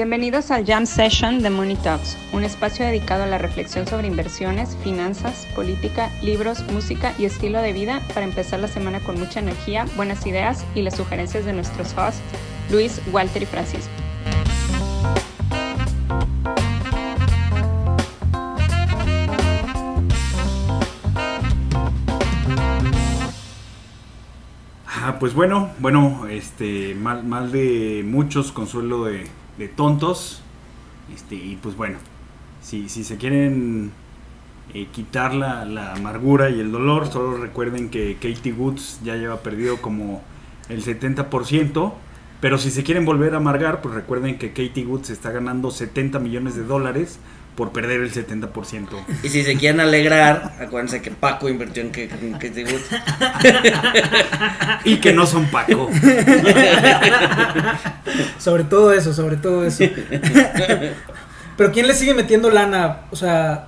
Bienvenidos al Jam Session de Money Talks, un espacio dedicado a la reflexión sobre inversiones, finanzas, política, libros, música y estilo de vida para empezar la semana con mucha energía, buenas ideas y las sugerencias de nuestros hosts, Luis, Walter y Francisco. Ah, pues bueno, bueno, este, mal, mal de muchos, consuelo de, de tontos. Este, y pues bueno, si, si se quieren eh, quitar la, la amargura y el dolor, solo recuerden que Katie Woods ya lleva perdido como el 70%. Pero si se quieren volver a amargar, pues recuerden que Katie Woods está ganando 70 millones de dólares por perder el 70%. Y si se quieren alegrar, acuérdense que Paco invirtió en que- en Katie Woods. Y que no son Paco. Sobre todo eso, sobre todo eso. Pero ¿quién le sigue metiendo lana? O sea,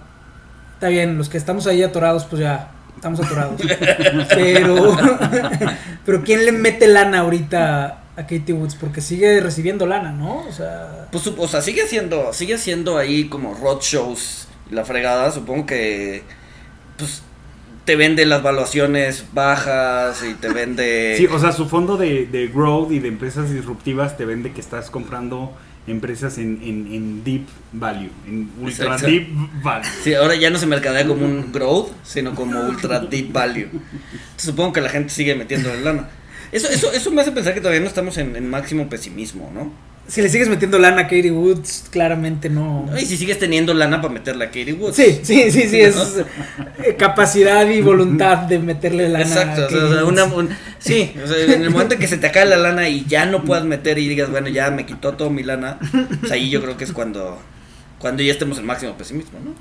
está bien, los que estamos ahí atorados, pues ya, estamos atorados. Pero, pero ¿quién le mete lana ahorita a Katie Woods? Porque sigue recibiendo lana, ¿no? O sea, Pues, o sea, sigue siendo, sigue siendo ahí como roadshows y la fregada. Supongo que, pues, te vende las valuaciones bajas y te vende... Sí, o sea, su fondo de, de growth y de empresas disruptivas te vende que estás comprando empresas en, en, en deep value, en ultra Exacto. deep value. Sí, ahora ya no se mercadea como un growth, sino como ultra deep value. Supongo que la gente sigue metiendo lana. Eso, eso, eso me hace pensar que todavía no estamos en, en máximo pesimismo, ¿no? si le sigues metiendo lana a Katie Woods, claramente no. Y si sigues teniendo lana para meterle a Katie Woods. Sí, sí, sí, sí, es eh, capacidad y voluntad de meterle lana Exacto, a Katie o sea, una- Woods. un- sí, o sea, en el momento en que se te acabe la lana y ya no puedas meter y digas, bueno, ya me quitó todo mi lana, pues ahí yo creo que es cuando, cuando ya estemos en máximo pesimismo, ¿no?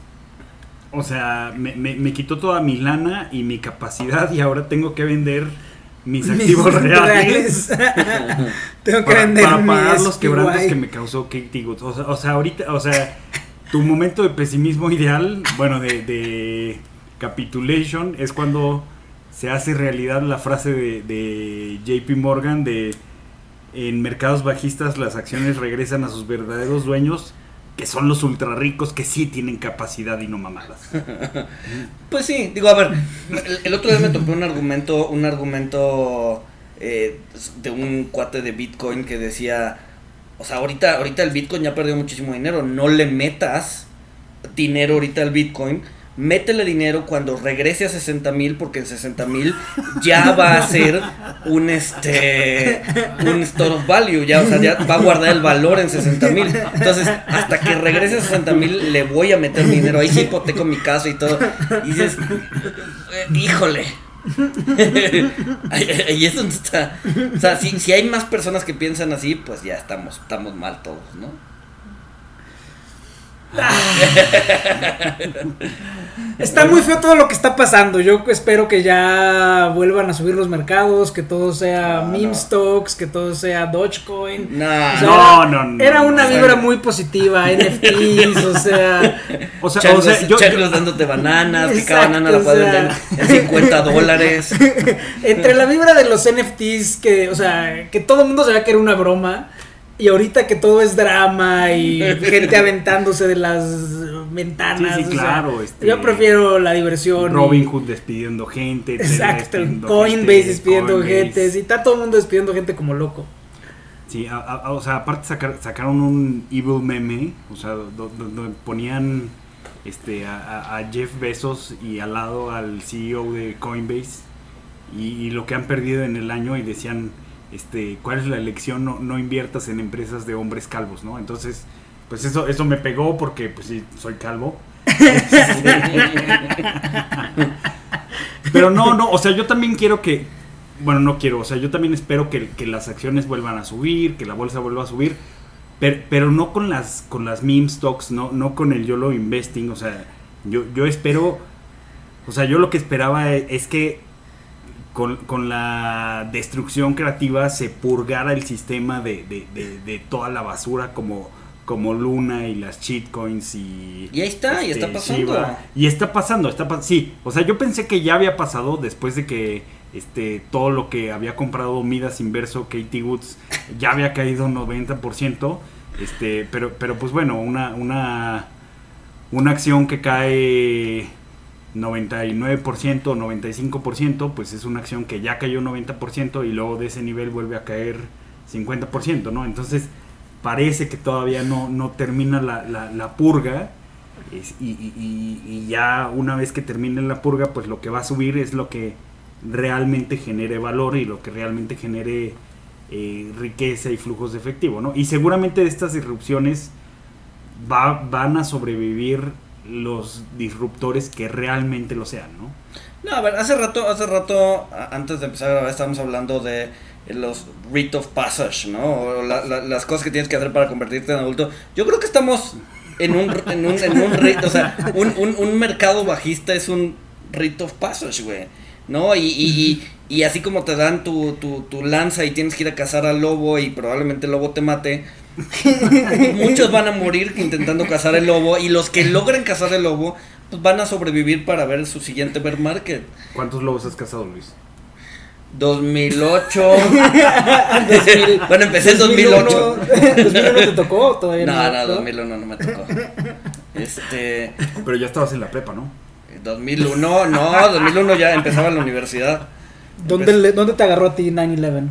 O sea, me, me, me quitó toda mi lana y mi capacidad y ahora tengo que vender mis Mis activos reales. Tengo que para, vender para pagar los quebrantos que me causó Katie Woods. O sea, o sea, ahorita, o sea, tu momento de pesimismo ideal, bueno, de, de capitulation, es cuando se hace realidad la frase de, de JP Morgan de en mercados bajistas las acciones regresan a sus verdaderos dueños, que son los ultra ricos que sí tienen capacidad y no mamadas. Pues sí, digo, a ver, el, otro día me topé un argumento, un argumento eh, de un cuate de Bitcoin que decía, o sea, ahorita, ahorita el Bitcoin ya perdió muchísimo dinero, no le metas dinero ahorita al Bitcoin, métele dinero cuando regrese a 60 mil, porque en 60 mil ya va a ser un este un store of value, ya, o sea, ya va a guardar el valor en 60 mil. Entonces, hasta que regrese a 60 mil, le voy a meter dinero. Ahí sí hipoteco mi casa y todo. Y dices, eh, híjole. Ahí es donde está. O sea, si, si hay más personas que piensan así, pues ya estamos, estamos mal todos, ¿no? Está muy feo todo lo que está pasando. Yo espero que ya vuelvan a subir los mercados, que todo sea No, meme no. stocks, que todo sea Dogecoin. No, O sea, No, era, no, no, Era una no. vibra muy positiva, NFTs, o sea, O sea, Changos, o sea, yo, dándote bananas, que cada Exacto, banana la puedes vender en 50 dólares. entre la vibra de los NFTs que, o sea, que todo el mundo sabía que era una broma y ahorita que todo es drama y gente aventándose de las ventanas. Sí, sí, o sea, claro, este, yo prefiero la diversión. Robin Hood despidiendo gente. Exacto, despidiendo Coinbase gente, despidiendo Coinbase. gente, sí, está todo el mundo despidiendo gente como loco. Sí, a- a- o sea, aparte sacar- sacaron un evil meme, o sea, do- do- donde ponían este a, a- a Jeff Bezos y al lado al CEO de Coinbase y, y lo que han perdido en el año y decían, este, ¿cuál es la elección? No, no inviertas en empresas de hombres calvos, ¿no? Entonces, pues eso, eso me pegó porque, pues sí, soy calvo. Pero no, no, o sea, yo también quiero que, bueno, no quiero, o sea, yo también espero que, que las acciones vuelvan a subir, que la bolsa vuelva a subir, pero, pero no con las, con las meme stocks, no, no con el YOLO investing, o sea, yo, yo espero, o sea, yo lo que esperaba e- es, que con, con la destrucción creativa se purgara el sistema de, de, de- de toda la basura como, como Luna y las shitcoins y... Y ahí está, y está pasando. Shiba. Y está pasando, está pasando. Sí, o sea, yo pensé que ya había pasado después de que este todo lo que había comprado Midas Inverso, Katie Woods, ya había caído un 90%. Este, pero, pero pues bueno, una, una, una acción que cae 99% o 95%, pues es una acción que ya cayó 90% y luego de ese nivel vuelve a caer 50%, ¿no? Entonces parece que todavía no, no termina la, la, la purga y, y- ya una vez que termine la purga, pues lo que va a subir es lo que realmente genere valor y lo que realmente genere eh, riqueza y flujos de efectivo, ¿no? Y seguramente estas disrupciones va- van a sobrevivir los disruptores que realmente lo sean, ¿no? No, a ver, hace rato, hace rato, antes de empezar a grabar, estábamos hablando de los rite of passage, ¿no? O la- la- las cosas que tienes que hacer para convertirte en adulto. Yo creo que estamos en un, en un, en un rite, o sea, un mercado bajista es un rite of passage, güey. ¿No? Y, y, y, y así como te dan tu, tu, tu lanza y tienes que ir a cazar al lobo y probablemente el lobo te mate, muchos van a morir intentando cazar el lobo y los que logren cazar el lobo pues van a sobrevivir para ver su siguiente bear market. ¿Cuántos lobos has cazado, Luis? 2008. bueno, empecé en 2008. 2001 te tocó todavía. No, no, 2001 no me tocó. Este, Pero ya estabas en la prepa, ¿no? 2001, no, 2001 ya empezaba la universidad. ¿Dónde, le- ¿Dónde te agarró a ti 9-11?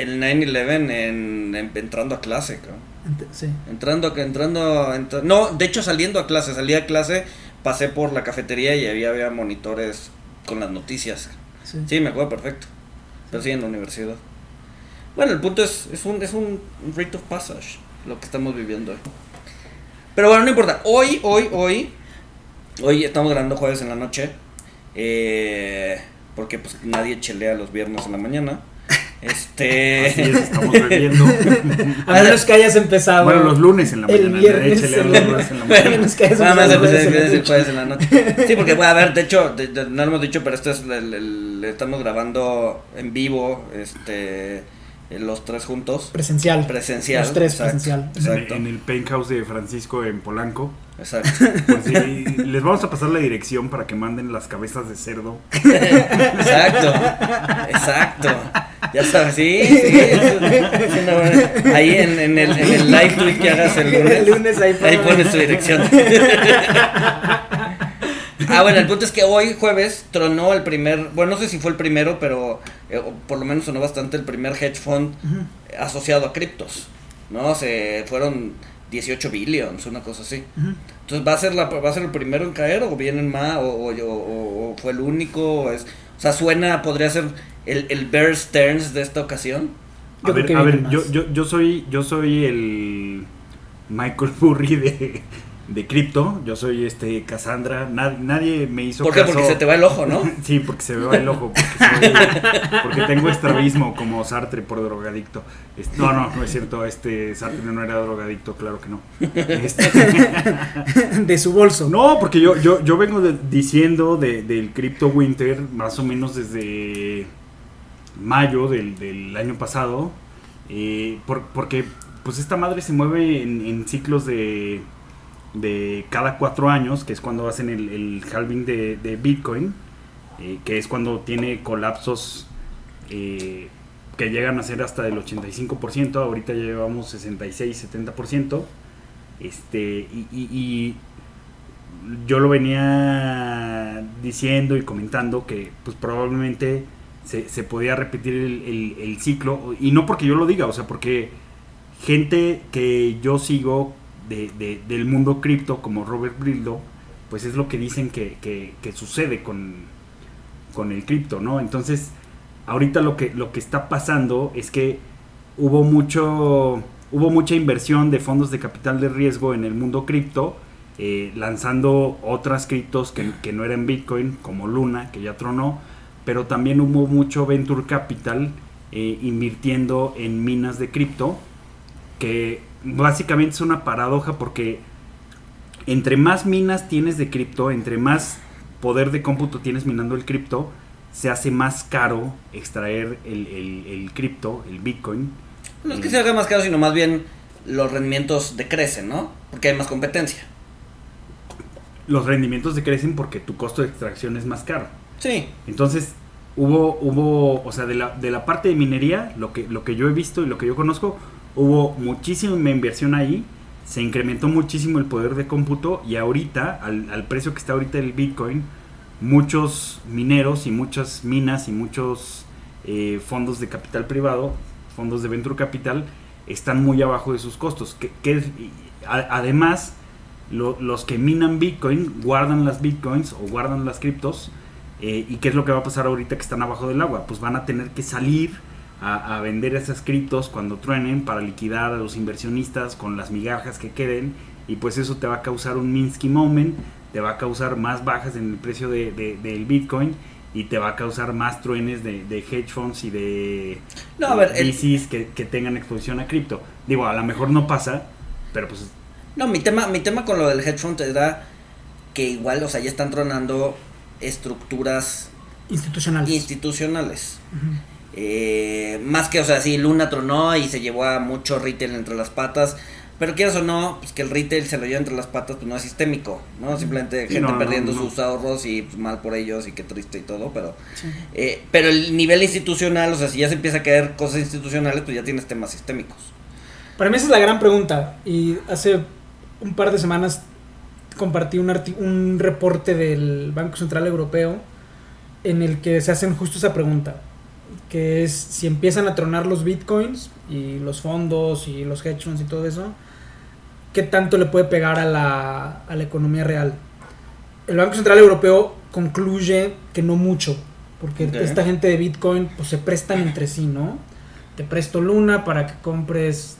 El 9-11 en, en- entrando a clase. Ent- Sí. Entrando, entrando, entra- no, de hecho saliendo a clase, salí a clase, pasé por la cafetería y había, había monitores con las noticias. sí. Sí, me acuerdo perfecto. Pero sí, en la universidad. Bueno, el punto es, es un, es un rite of passage lo que estamos viviendo hoy. Pero bueno, no importa. Hoy, hoy, hoy, hoy estamos grabando jueves en la noche. eh, porque pues nadie chelea los viernes en la mañana. Este... Así es, estamos bebiendo. A menos que hayas empezado. bueno, los lunes en la El mañana. viernes échale en los lunes en la mañana. que Nada más el el jueves jueves, en la el noche. en. Sí, porque, bueno, a ver, de hecho, de- de- no lo hemos dicho, pero esto es el, el- estamos grabando en vivo, este, los tres juntos. Presencial. Presencial. Los tres exacto, presencial. Exacto. En el penthouse de Francisco en Polanco. Exacto. Por si- les vamos a pasar la dirección para que manden las cabezas de cerdo. Exacto. Exacto. Ya sabes, sí, sí. es una- es una buena- Ahí en, en el, en el live tweet que hagas el lunes. El lunes ahí Ahí pones- tu dirección. Ah, bueno, el punto es que hoy jueves tronó el primer, bueno, no sé si fue el primero, pero eh, por lo menos sonó bastante el primer hedge fund asociado a criptos, ¿no? Se fueron 18 billions, una cosa así. Entonces, ¿va a ser la va a ser el primero en caer o vienen más o, o, o- o fue el único? O, es, sea, suena, podría ser el, el Bear Stearns de esta ocasión. A Yo creo ver, a ver yo, yo, yo soy yo soy el Michael Burry de, de cripto. Yo soy este Cassandra. Nad- nadie me hizo ¿Por qué? caso. Porque se te va el ojo, ¿no? Sí, porque se me va el ojo. Porque, soy- porque tengo estrabismo como Sartre por drogadicto. No, no, no es cierto. Este Sartre no era drogadicto, claro que no. Este, De su bolso. no, porque yo, yo, yo vengo de- diciendo de- del Crypto Winter más o menos desde mayo del, del año pasado. eh, por- porque pues esta madre se mueve en, en ciclos de, de cada cuatro años, que es cuando hacen el, halving de, Bitcoin, eh, que es cuando tiene colapsos eh, que llegan a ser hasta del 85%, ahorita ya llevamos 66-70%. Este, y, yo lo venía diciendo y comentando que pues probablemente se, podía repetir el ciclo, y no porque yo lo diga, o sea, porque gente que yo sigo de- de- del mundo cripto, como Robert Brillo, pues es lo que dicen que, que- que sucede con, con el cripto, ¿no? Entonces, ahorita lo que, lo que está pasando es que hubo mucho hubo mucha inversión de fondos de capital de riesgo en el mundo cripto eh, lanzando otras criptos que, que no eran Bitcoin como Luna que ya tronó pero también hubo mucho venture capital eh, invirtiendo en minas de cripto que básicamente es una paradoja porque entre más minas tienes de cripto entre más poder de cómputo tienes minando el cripto se hace más caro extraer el, el, el cripto, el Bitcoin. No es que se haga más caro, sino más bien los rendimientos decrecen, ¿no? Porque hay más competencia. Los rendimientos decrecen porque tu costo de extracción es más caro. Sí. Entonces, hubo, hubo o sea, de la, de la parte de minería, lo que, lo que yo he visto y lo que yo conozco, hubo muchísima inversión ahí, se incrementó muchísimo el poder de cómputo y ahorita, al, al precio que está ahorita el Bitcoin, muchos mineros y muchas minas y muchos eh, fondos de capital privado, fondos de venture capital, están muy abajo de sus costos. Que, además, lo- los que minan Bitcoin guardan las Bitcoins o guardan las criptos. eh, ¿Y qué es lo que va a pasar ahorita que están abajo del agua? Pues van a tener que salir a, a vender esas criptos cuando truenen para liquidar a los inversionistas con las migajas que queden. Y pues eso te va a causar un Minsky moment, te va a causar más bajas en el precio de- de- del Bitcoin y te va a causar más truenes de, de hedge funds y de No, a ver, el- que, que tengan exposición a cripto. Digo, a lo mejor no pasa, pero pues No, mi tema, mi tema con lo del hedge fund era que igual, o sea, ya están tronando estructuras Institucionales. institucionales. Eh, más que, o sea, sí, Luna tronó y se llevó a mucho retail entre las patas. Pero quieras o no, pues que el retail se lo lleva entre las patas, pues no es sistémico, ¿no? Simplemente Sí, gente no, no, perdiendo no. sus ahorros y pues, mal por ellos y qué triste y todo, pero... Sí. eh, pero el nivel institucional, o sea, si ya se empieza a caer cosas institucionales, pues ya tienes temas sistémicos. Para mí esa es la gran pregunta. Y hace un par de semanas compartí un, arti- un reporte del Banco Central Europeo en el que se hacen justo esa pregunta. Que es si empiezan a tronar los bitcoins y los fondos y los hedge funds y todo eso, ¿qué tanto le puede pegar a la, a la economía real? El Banco Central Europeo concluye que no mucho, porque esta gente de Bitcoin pues, se prestan entre sí, ¿no? Te presto Luna para que compres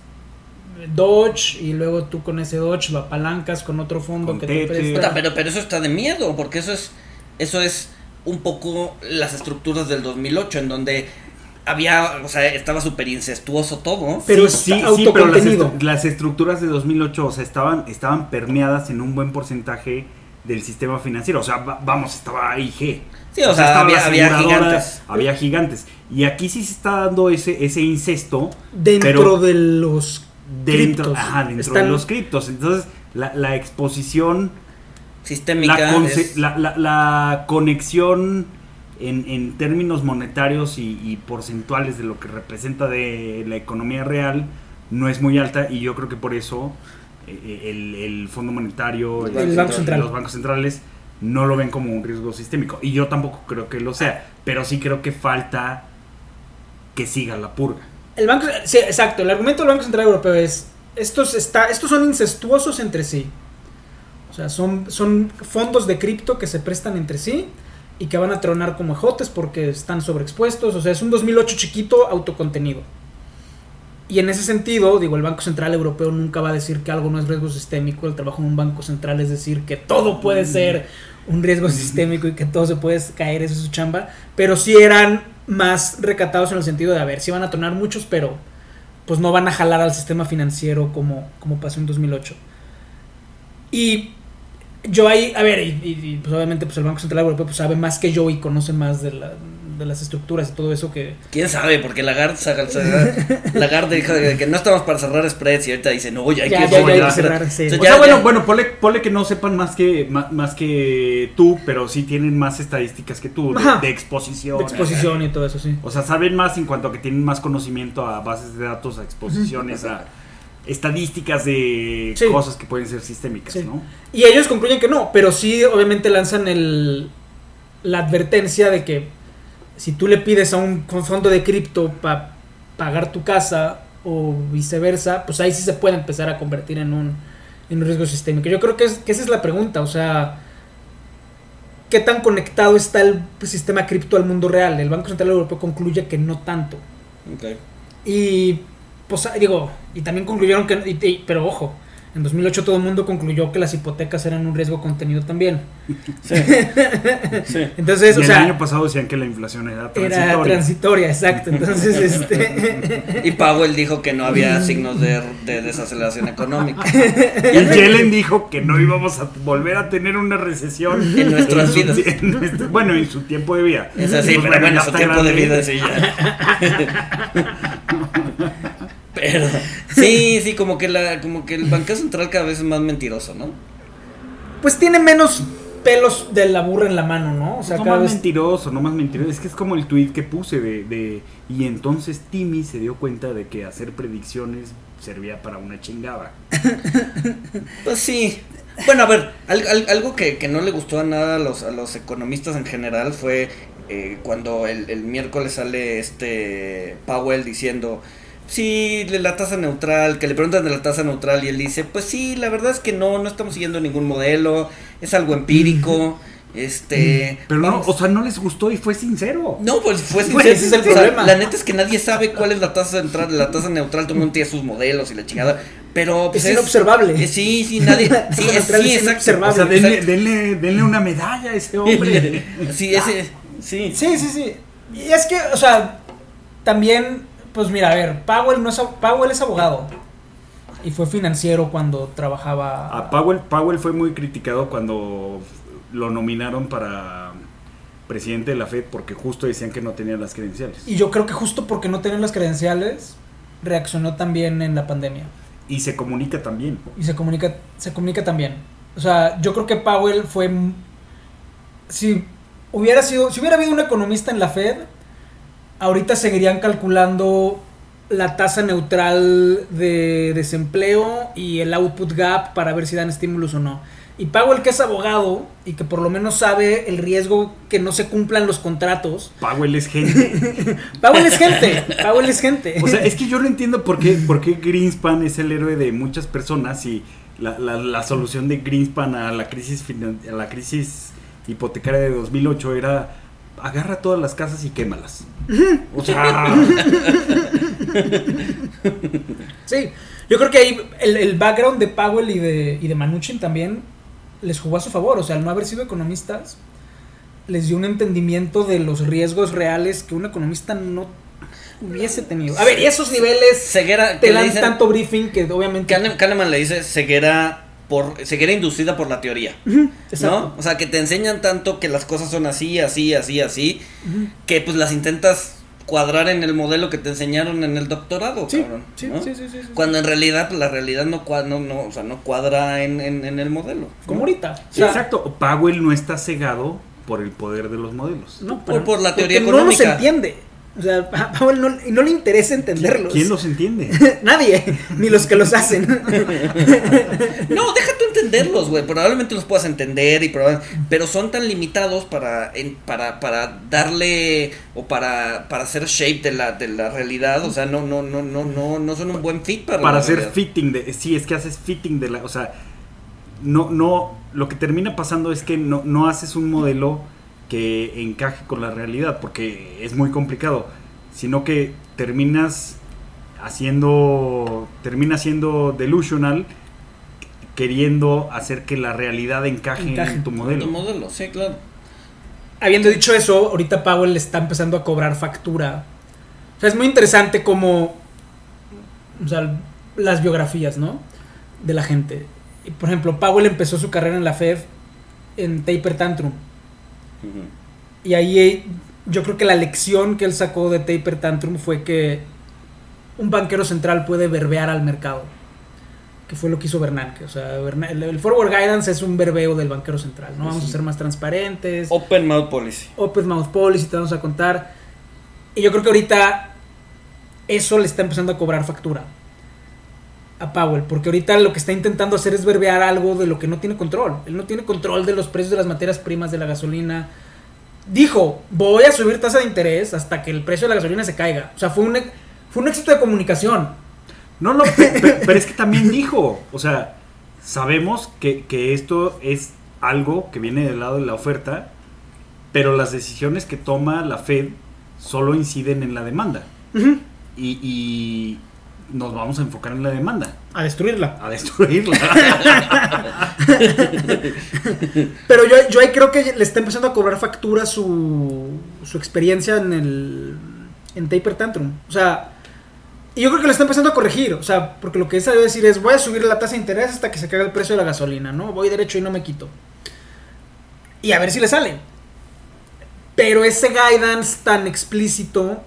Dodge y luego tú con ese Dodge lo apalancas con otro fondo Con que te presta. Pero, pero eso está de miedo, porque eso es, eso es un poco las estructuras del 2008, en donde había, o sea, estaba súper incestuoso todo. Pero sí, sí, pero las, autocontenido. estru- las estructuras de 2008, o sea, estaban, estaban permeadas en un buen porcentaje del sistema financiero. O sea, va- vamos, estaba AIG. Sí, o sea, estaba había- había gigantes. Había gigantes. Y aquí sí se está dando ese, ese incesto dentro pero de los dentro, criptos. ajá, dentro Están- de los criptos. Entonces, la, la exposición Sistémica. la, es- la, la- la conexión en, en términos monetarios y, y porcentuales de lo que representa de la economía real no es muy alta y yo creo que por eso eh, el, el Fondo Monetario, El el- Banco Central. los bancos centrales no lo ven como un riesgo sistémico y yo tampoco creo que lo sea, pero sí creo que falta que siga la purga. El banco, sí, exacto. El argumento del Banco Central Europeo es estos está, estos son incestuosos entre sí. O sea, son, son fondos de cripto que se prestan entre sí y que van a tronar como ejotes porque están sobreexpuestos. O sea, es un 2008 chiquito autocontenido. Y en ese sentido, digo, el Banco Central Europeo nunca va a decir que algo no es riesgo sistémico. El trabajo en un banco central es decir que todo puede ser un riesgo sistémico y que todo se puede caer, eso es su chamba. Pero sí eran más recatados en el sentido de, a ver, sí van a tronar muchos, pero pues no van a jalar al sistema financiero como, como pasó en 2008. Y yo ahí, a ver, y, y- y, pues obviamente pues el Banco Central Europeo pues, sabe más que yo y conoce más de, la- de las estructuras y todo eso que... ¿Quién sabe? Porque Lagarde, saca- saca- Lagarde dijo que no estamos para cerrar spreads y ahorita dice, no, ya hay Ya, que ya, ya hay cerrar que O sea, bueno, bueno, ponle, ponle que no sepan más que, más, más que tú, pero sí tienen más estadísticas que tú, de, de exposición. De exposición y todo eso, sí. O sea, saben más en cuanto a que tienen más conocimiento a bases de datos, a exposiciones, a estadísticas de Sí. cosas que pueden ser sistémicas, Sí. ¿no? Y ellos concluyen que no, pero sí obviamente lanzan el, la advertencia de que si tú le pides a un fondo de cripto para pagar tu casa o viceversa, pues ahí sí se puede empezar a convertir en un, en un riesgo sistémico. Yo creo que, es, que esa es la pregunta, o sea, ¿qué tan conectado está el sistema cripto al mundo real? El Banco Central Europeo concluye que no tanto. Ok. Y pues digo, y también concluyeron que, y- y- pero ojo, en 2008 todo el mundo concluyó que las hipotecas eran un riesgo contenido también. Sí. sí. Entonces, y o el sea, año pasado decían que la inflación era transitoria. era transitoria, exacto. Entonces, este, Y Powell dijo que no había signos de, de desaceleración económica. Y Yellen dijo que no íbamos a volver a tener una recesión En nuestras vidas. tie- en nuestro- bueno, en su tiempo de vida. Es así, pero bueno, su tiempo de vida sí ya. Pero sí, sí, como que la, como que el Banco Central cada vez es más mentiroso, ¿no? pues tiene menos pelos de la burra en la mano, ¿no? O sea, no cada más vez mentiroso, no más mentiroso. Es que es como el tweet que puse de, de- Y entonces Timmy se dio cuenta de que hacer predicciones servía para una chingada. Pues sí. Bueno, a ver, al- al- algo que, que no le gustó a nada a los, a los economistas en general fue eh, cuando el, el miércoles sale este Powell diciendo, sí, la tasa neutral, que le preguntan de la tasa neutral y él dice, pues sí, la verdad es que no, no estamos siguiendo ningún modelo, es algo empírico, este... Pero no, vamos- o sea, no les gustó y fue sincero. no, pues fue Pues, sincero. ese es el O sea, problema. la neta es que nadie sabe cuál es la tasa neutral, la tasa neutral, todo el mundo tiene sus modelos y la chingada, pero pues, es inobservable. eh, sí, sí, nadie. Sí, es, sí, es exacto. inobservable. O sea, denle, denle, denle una medalla a ese hombre. Sí, ese. Sí. Sí, sí, sí. Y es que, o sea, también, pues mira, a ver, Powell, no es, Powell es abogado. Y fue financiero cuando trabajaba. A Powell, Powell fue muy criticado cuando lo nominaron para presidente de la Fed porque justo decían que no tenía las credenciales. Y yo creo que justo porque no tenía las credenciales, reaccionó también en la pandemia. Y se comunica también. Y se comunica, se comunica también. O sea, yo creo que Powell fue. Si hubiera sido. Si hubiera habido un economista en la Fed, ahorita seguirían calculando la tasa neutral de desempleo y el output gap para ver si dan estímulos o no. Y Powell, que es abogado y que por lo menos sabe el riesgo que no se cumplan los contratos. Powell es gente. Powell es gente. Powell es gente. O sea, es que yo no entiendo por qué, por qué Greenspan es el héroe de muchas personas y la, la- la solución de Greenspan a la crisis a la crisis hipotecaria de 2008 era agarra todas las casas y quémalas. O sea, Sí, yo creo que ahí el, el background de Powell y de, y de Manuchin también les jugó a su favor. O sea, al no haber sido economistas, les dio un entendimiento de los riesgos reales que un economista no hubiese tenido. A ver, y esos niveles Ceguera. te dan dicen- tanto briefing que obviamente. Kahne- Kahneman le dice ceguera por ceguera inducida por la teoría. Exacto. ¿No? O sea, que te enseñan tanto que las cosas son así, así, así, así, Ujú. que pues las intentas cuadrar en el modelo que te enseñaron en el doctorado, Sí, cabrón. sí, ¿no? sí, sí, sí, sí. Cuando en realidad pues, la realidad no cuadra, no, no, o sea, no cuadra en, en, en el modelo. Como ¿no? ahorita. O sea, exacto. Powell no está cegado por el poder de los modelos. No, Por- por la teoría porque No los económica. entiende. O sea, a Powell no, no le interesa entenderlos. ¿Quién los entiende? Nadie, ni los que los hacen. No, deja tú entenderlos, güey. Probablemente los puedas entender y pero son tan limitados para en- para para darle o para para hacer shape de la de la realidad, o sea, no no no no no no son un buen fit para para la hacer realidad. fitting de sí es que haces fitting de la o sea no no lo que termina pasando es que no no haces un modelo que encaje con la realidad porque es muy complicado sino que terminas haciendo termina siendo delusional queriendo hacer que la realidad encaje, Encaje. en tu modelo Tu modelo, sí, claro. Habiendo dicho eso, ahorita Powell está empezando a cobrar factura. O sea, es muy interesante como. O sea, las biografías, ¿no? De la gente. Por ejemplo, Powell empezó su carrera en la Fed en Taper Tantrum. Y ahí yo creo que la lección que él sacó de Taper Tantrum fue que un banquero central puede verbear al mercado. Que fue lo que hizo Bernanke. O sea, el forward guidance es un verbeo del banquero central. No vamos a ser más transparentes. Open mouth policy. Open Mouth Policy, te vamos a contar. Y yo creo que ahorita eso le está empezando a cobrar factura a Powell, porque ahorita lo que está intentando hacer es verbear algo de lo que no tiene control. Él no tiene control de los precios de las materias primas de la gasolina. Dijo, voy a subir tasa de interés hasta que el precio de la gasolina se caiga. O sea, fue un, fue un éxito de comunicación. no no pe- pe- pero, es que también dijo o sea sabemos que, que esto es algo que viene del lado de la oferta pero las decisiones que toma la Fed solo inciden en la demanda y, y nos vamos a enfocar en la demanda, A destruirla. a destruirla. Pero yo, yo ahí creo que le está empezando a cobrar factura su, su experiencia en el en Taper Tantrum. O sea, y yo creo que le está empezando a corregir. O sea, porque lo que él sabe decir es, voy a subir la tasa de interés hasta que se caiga el precio de la gasolina, ¿no? Voy derecho y no me quito. Y a ver si le sale. Pero ese guidance tan explícito,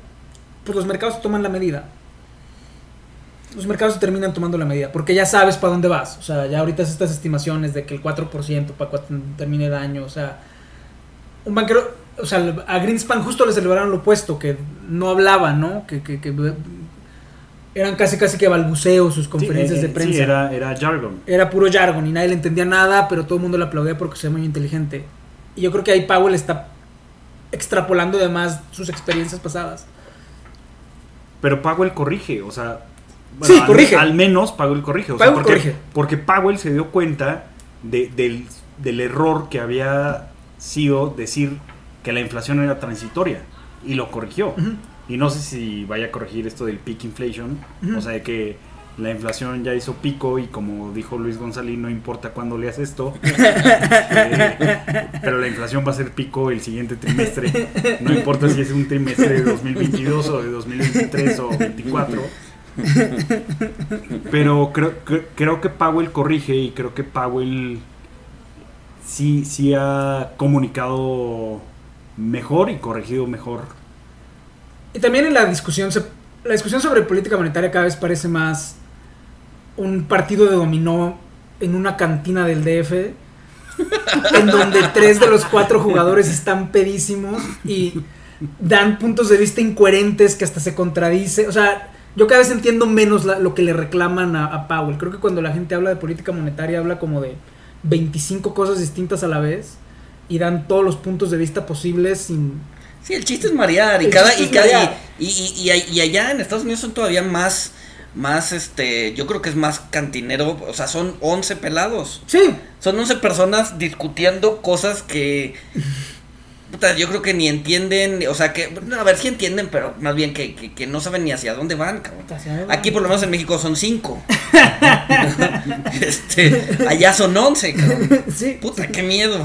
pues los mercados toman la medida. Los mercados terminan tomando la medida, porque ya sabes para dónde vas. O sea, ya ahorita estas estimaciones de que el 4% para cuando termine el año, o sea, un banquero, o sea, a Greenspan justo le celebraron lo opuesto, que no hablaba, ¿no? Que, que, que eran casi casi que balbuceos sus conferencias Sí, eh, de prensa. Sí, era, era jargon. Era puro jargon y nadie le entendía nada, pero todo el mundo le aplaudía porque se ve muy inteligente. Y yo creo que ahí Powell está extrapolando además sus experiencias pasadas. Pero Powell corrige, o sea. Sí, al- corrige. Al, menos Powell corrige. O sea, Powell porque, corrige. porque Powell se dio cuenta de- del, del error que había sido decir que la inflación era transitoria. Y lo corrigió. Y no sé si vaya a corregir esto del peak inflation. O sea, de que la inflación ya hizo pico y como dijo Luis González, no importa cuándo leas esto. eh, pero la inflación va a ser pico el siguiente trimestre. No importa si es un trimestre de 2022 o de 2023 o 2024. Pero creo, cre- creo que Powell corrige y creo que Powell sí, sí ha comunicado mejor y corregido mejor. Y también en la discusión, la discusión sobre política monetaria cada vez parece más un partido de dominó en una cantina del DF, en donde tres de los cuatro jugadores están pedísimos y dan puntos de vista incoherentes que hasta se contradice. O sea, yo cada vez entiendo menos la- lo que le reclaman a, a Powell. Creo que cuando la gente habla de política monetaria habla como de 25 cosas distintas a la vez y dan todos los puntos de vista posibles sin... Sí, el chiste es marear y El cada y cada y, y, y allá en Estados Unidos son todavía más más este, yo creo que es más cantinero, o sea, son 11 pelados. Sí, Son 11 personas discutiendo cosas que puta, yo creo que ni entienden, o sea, que no, a ver si entienden, pero más bien que, que, que no saben ni hacia dónde van, cabrón. Aquí por lo menos en México son 5. este, allá son 11, cabrón. Sí. Puta, qué miedo.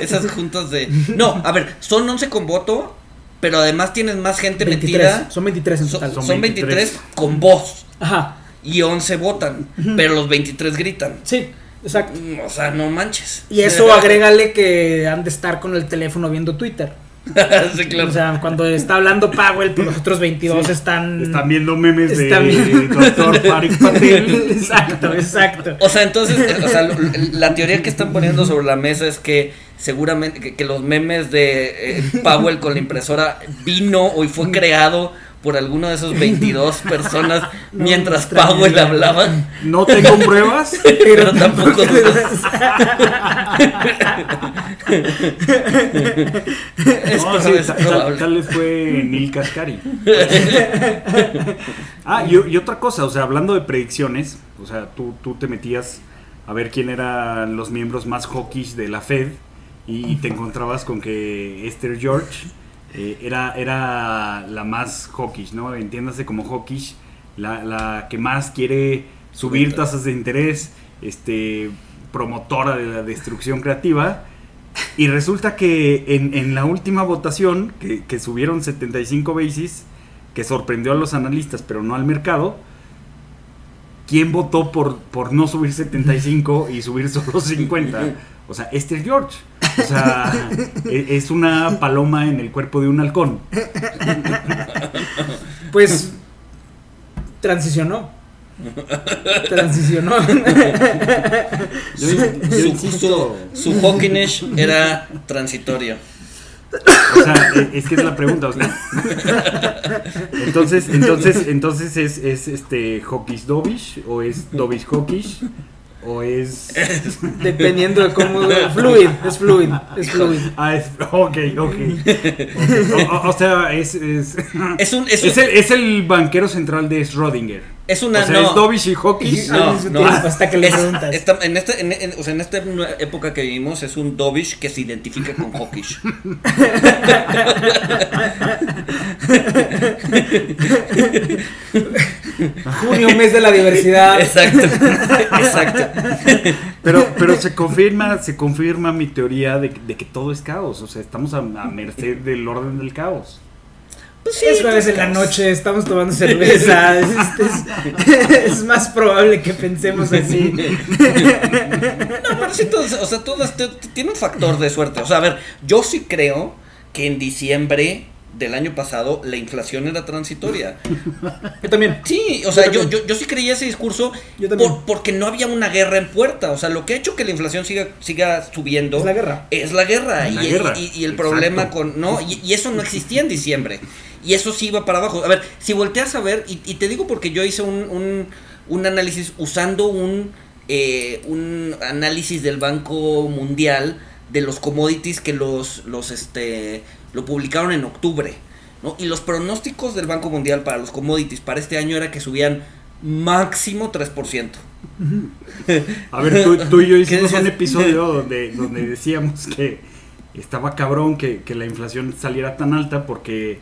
Esas juntas de. No, a ver, son 11 con voto, pero además tienes más gente 23, metida. Son 23 en Son, total. son Son 23. 23 con voz Ajá. y 11 votan, pero los 23 gritan. Sí, exacto. Mm, O sea, no manches. Y eso agrégale que han de estar con el teléfono viendo Twitter. sí, claro. O sea, cuando está hablando Powell, pues los otros 22 están. Están viendo memes Están de viendo- Doctor Farid Patel. exacto, exacto. O sea, entonces, o sea, la teoría que están poniendo sobre la mesa es que seguramente que, que los memes de eh, Powell con la impresora vino o fue creado por alguno de esos 22 personas No, mientras Powell la hablaba, No tengo pruebas. pero tampoco dudas. No, sí, es tal, tal vez fue Neil Cascari. ah, y, y otra cosa, o sea, hablando de predicciones, o sea, tú, tú te metías a ver quién eran los miembros más hawkish de la Fed y, y te encontrabas con que Esther George eh, era, era la más hawkish, ¿no? Entiéndase como hawkish, la, la que más quiere subir tasas de interés, este promotora de la destrucción creativa. Y resulta que en, en la última votación, que, que subieron 75 basis, que sorprendió a los analistas, pero no al mercado, ¿quién votó por, por no subir 75 y subir solo 50? O sea, este es George. O sea, e- es una paloma en el cuerpo de un halcón. Pues. Transicionó. Transicionó. Yo, Su, yo su- insisto, su- su hawkinish era transitorio. o sea, e- es que es la pregunta. o sea. entonces, entonces, entonces es, es este Hawkish Dovish o es Dovish Hawkish o es Dependiendo de cómo. Fluid, es fluid. Es fluid. Ah, es. Ok, ok. O, o- o sea, es. Es, Es un, es, es un- el, es el banquero central de Schrödinger. es una o sea, no. es Dovish y Hawkish. al No, hasta que le Es- preguntas. esta- en, esta, en, en- o sea, en esta época que vivimos es un Dovish que se identifica con Hawkish. Junio, mes de la diversidad. Exacto, exacto. Pero, pero se confirma, se confirma mi teoría de, de que todo es caos. O sea, estamos a, a merced del orden del caos. Pues sí, es jueves en la noche, estamos tomando cerveza. es, es- es más probable que pensemos así. No, pero sí, todo, o sea, todo este- tiene un factor de suerte. O sea, a ver, yo sí creo que en diciembre del año pasado la inflación era transitoria. Yo también. Sí, o sea, yo, yo, yo sí creía ese discurso Yo también. por- porque no había una guerra en puerta. O sea, lo que ha hecho que la inflación siga, siga subiendo Es la guerra. es la guerra. Es la y, guerra, y- y el exacto. problema con. No, y, y eso no existía en diciembre. Y eso sí iba para abajo. A ver, si volteas a ver, y, y te digo porque yo hice un, un, un análisis usando un, eh, un análisis del Banco Mundial de los commodities que los, los este, lo publicaron en octubre. ¿no? Y los pronósticos del Banco Mundial para los commodities para este año era que subían máximo 3%. A ver, tú, tú y yo ¿Qué hicimos un episodio donde, donde decíamos que estaba cabrón que, que la inflación saliera tan alta porque...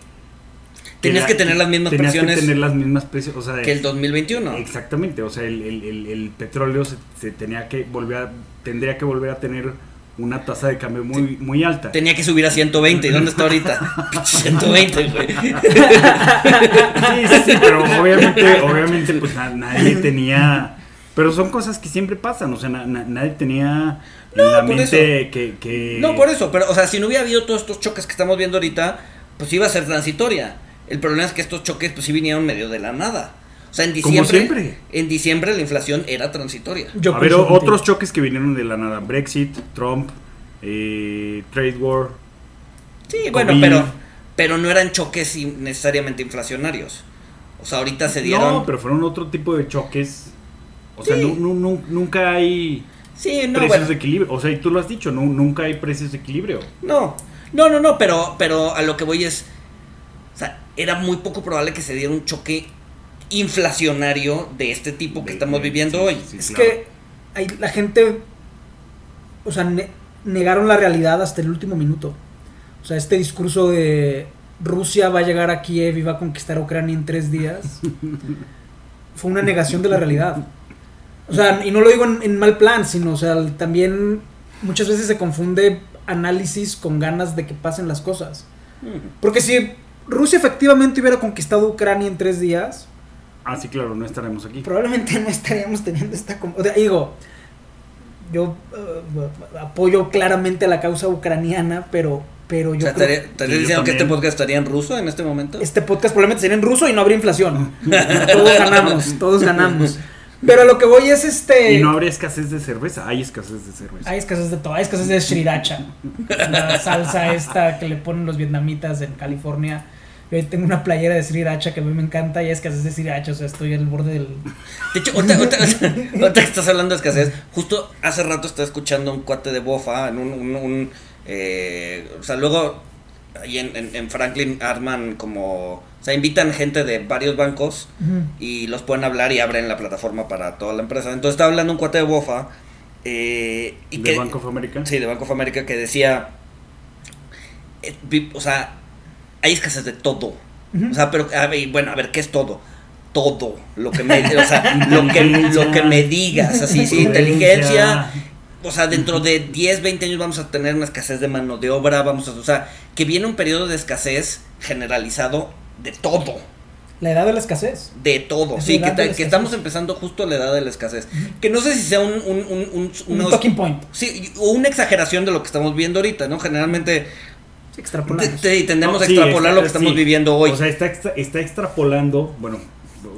Tenías la- que tener las mismas tenías presiones que tener las mismas presiones, o sea, que el 2021. Exactamente, o sea, el, el- el- el petróleo se, se tenía que volver a, tendría que volver a tener una tasa de cambio muy, muy alta. Tenía que subir a 120. ¿Y dónde está ahorita? 120, güey. Sí, sí, sí, pero obviamente, obviamente, pues na- nadie tenía. Pero son cosas que siempre pasan, o sea, na- na- nadie tenía en la mente que, que- No, por eso, pero, o sea, si no hubiera habido todos estos choques que estamos viendo ahorita, pues iba a ser transitoria. El problema es que estos choques, pues sí vinieron medio de la nada. O sea, en Como diciembre. siempre. En diciembre la inflación era transitoria. Yo a ver, otros choques que vinieron de la nada: Brexit, Trump, eh, Trade War. Sí, bueno, COVID. pero, pero no eran choques necesariamente inflacionarios. O sea, ahorita se dieron. No, pero fueron otro tipo de choques. O sea, Sí. nunca hay Sí, no, precios bueno. de equilibrio. O sea, y tú lo has dicho, nu- nunca hay precios de equilibrio. No, no, no, no, pero, pero a lo que voy es, o sea, era muy poco probable que se diera un choque inflacionario de este tipo que De- estamos viviendo sí, hoy. sí, Es claro. que hay, la gente, o sea, ne- negaron la realidad hasta el último minuto. O sea, este discurso de Rusia va a llegar a Kiev y va a conquistar a Ucrania en tres días, fue una negación de la realidad. O sea, y no lo digo en, en mal plan, sino, o sea, también muchas veces se confunde análisis con ganas de que pasen las cosas. Porque si Rusia efectivamente hubiera conquistado Ucrania en tres días, Ah, sí, claro, no estaremos aquí. probablemente no estaríamos teniendo esta... O sea, digo, yo eh, apoyo claramente a la causa ucraniana, pero, pero O yo sea, creo ¿estaría, estaría Sí, yo diciendo que este podcast estaría en ruso en este momento? este podcast probablemente sería en ruso y no habría inflación. todos ganamos, todos ganamos. Pero a lo que voy es este... Y no habría escasez de cerveza, hay escasez de cerveza. Hay escasez de todo, hay escasez de sriracha. La salsa esta que le ponen los vietnamitas en California. Yo ahí tengo una playera de sriracha que a mí me encanta y hay escasez de sriracha, o sea, estoy al borde del... De hecho, ahorita, ahorita- ahorita que estás hablando de escasez, justo hace rato estaba escuchando un cuate de bofa en un... un- un, eh, o sea, luego ahí en, en- en Franklin arman como... O sea, invitan gente de varios bancos y los pueden hablar y abren la plataforma para toda la empresa. Entonces estaba hablando un cuate de bofa eh, y ¿De que... Bank of America? Sí, de Bank of America que decía... eh, o sea, hay escasez de todo. O sea, pero, a ver, bueno, a ver, ¿qué es todo? Todo. Lo que me, o sea, lo que, lo que me digas, así, sí, inteligencia. O sea, dentro de 10, 20 años vamos a tener una escasez de mano de obra, vamos a, o sea, que viene un periodo de escasez generalizado de todo, La edad de la escasez. de todo, Es sí, que, ta- estamos empezando justo a la edad de la escasez. Que no sé si sea un, un, un, un- Un unos- talking point. sí, o una exageración de lo que estamos viendo ahorita, ¿no? Generalmente extrapolamos. te- te- tendemos No, a sí, extrapolar está- lo que estamos sí. viviendo hoy. O sea, está, extra- está extrapolando, bueno,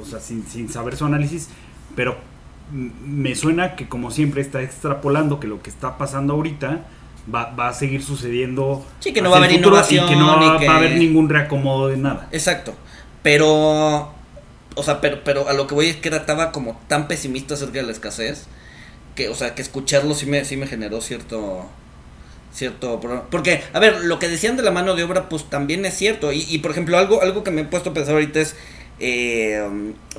o sea, sin, sin saber su análisis, pero me suena que como siempre está extrapolando que lo que está pasando ahorita va, va a seguir sucediendo. Sí, que no va a haber innovación Y que no va, y que- va a haber ningún reacomodo de nada. Exacto. Pero. O sea, pero, pero a lo que voy es que era- estaba como tan pesimista acerca de la escasez. Que, o sea, que escucharlo sí me, sí me generó cierto. Cierto. Porque, a ver, lo que decían de la mano de obra, pues también es cierto. Y, por ejemplo, algo, algo que me he puesto a pensar ahorita es. Eh,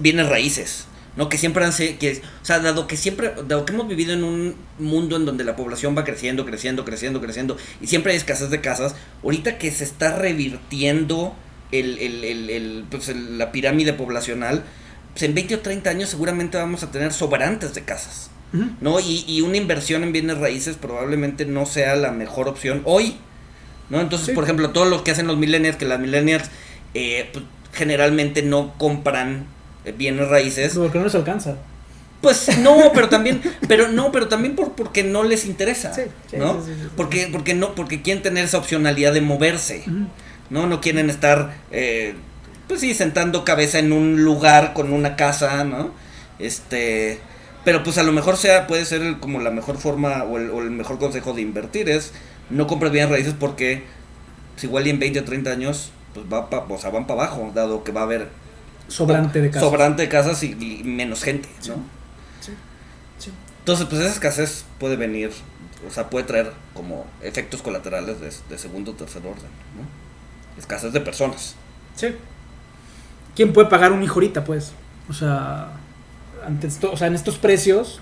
bienes raíces. ¿no? Que siempre han que, o sea, dado que siempre, dado que hemos vivido en un mundo en donde la población va creciendo, creciendo, creciendo, creciendo, y siempre hay escasez de casas, ahorita que se está revirtiendo el, el- el- el, pues, la pirámide poblacional, pues en 20 o 30 años seguramente vamos a tener sobrantes de casas, ¿no? Y, y una inversión en bienes raíces probablemente no sea la mejor opción hoy, ¿no? Entonces, Sí. por ejemplo, todo lo que hacen los millennials, que las millennials eh, pues, generalmente no compran eh, bienes raíces, Porque no les alcanza. pues no, pero también, pero no, pero también por, porque no les interesa, Sí, sí, ¿no? Porque, porque no, porque quieren tener esa opcionalidad de moverse. ¿no? No quieren estar, eh, pues sí, sentando cabeza en un lugar con una casa, ¿no? Este, pero pues a lo mejor sea, puede ser el- como la mejor forma o el, o el mejor consejo de invertir es no compres bienes raíces porque pues, igual y en 20 o 30 años pues va pa- o sea, van para abajo, dado que va a haber Sobrante de casas. sobrante de casas y, y menos gente, ¿no? Sí, sí. Entonces, pues esa escasez puede venir, o sea, puede traer como efectos colaterales de, de segundo o tercer orden, ¿no? Escasez de personas. Sí. ¿Quién puede pagar un hijo ahorita, pues? O sea, ante esto, o sea, en estos precios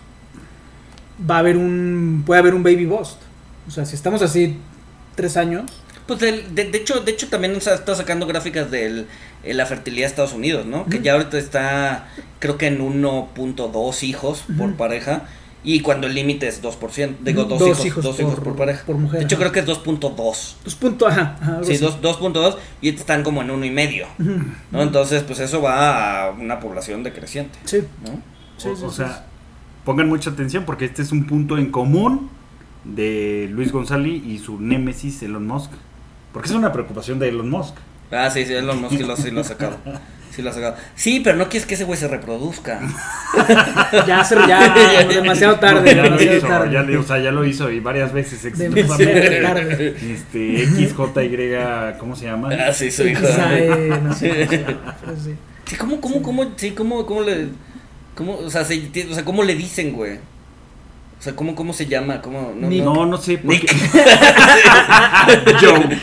va a haber un puede haber un baby bust. O sea, si estamos así tres años, Pues del- de, de hecho, de hecho también se está sacando gráficas de la fertilidad de Estados Unidos, ¿no? Que ya ahorita está, creo que en 1.2 hijos por Ujú. pareja. Y cuando el límite es 2%, digo, dos, Dos hijos, hijos dos hijos por- por pareja. por mujer, De hecho, ajá. creo que es 2.2. dos puntos, ajá, ajá, Sí, así. dos- 2.2 y están como en uno y medio, Ujú. ¿no? Entonces, pues eso va a una población decreciente, Sí, ¿no? sí, o, sí, o sí, sea, pongan mucha atención porque este es un punto en común de Luis González y su némesis Elon Musk. Porque es una preocupación de Elon Musk. Ah, sí, sí, Elon Musk sí lo, sí lo ha sacado. Sí lo ha sacado. Sí, pero no quieres que ese güey se reproduzca. Ya, se- ya demasiado tarde, ya lo demasiado hizo, tarde. ya le- o sea, ya lo hizo y varias veces exitosamente. tarde. Este, XJY, ¿cómo se llama? Ah, sí, su hijo. No sé. Sí, ¿cómo, cómo, cómo, sí, cómo, cómo le, cómo, o sea, se- o sea, cómo le dicen, güey? O sea, ¿cómo, cómo se llama? ¿Cómo, no, Nick. no. Sé. Porque... Nick. Joe.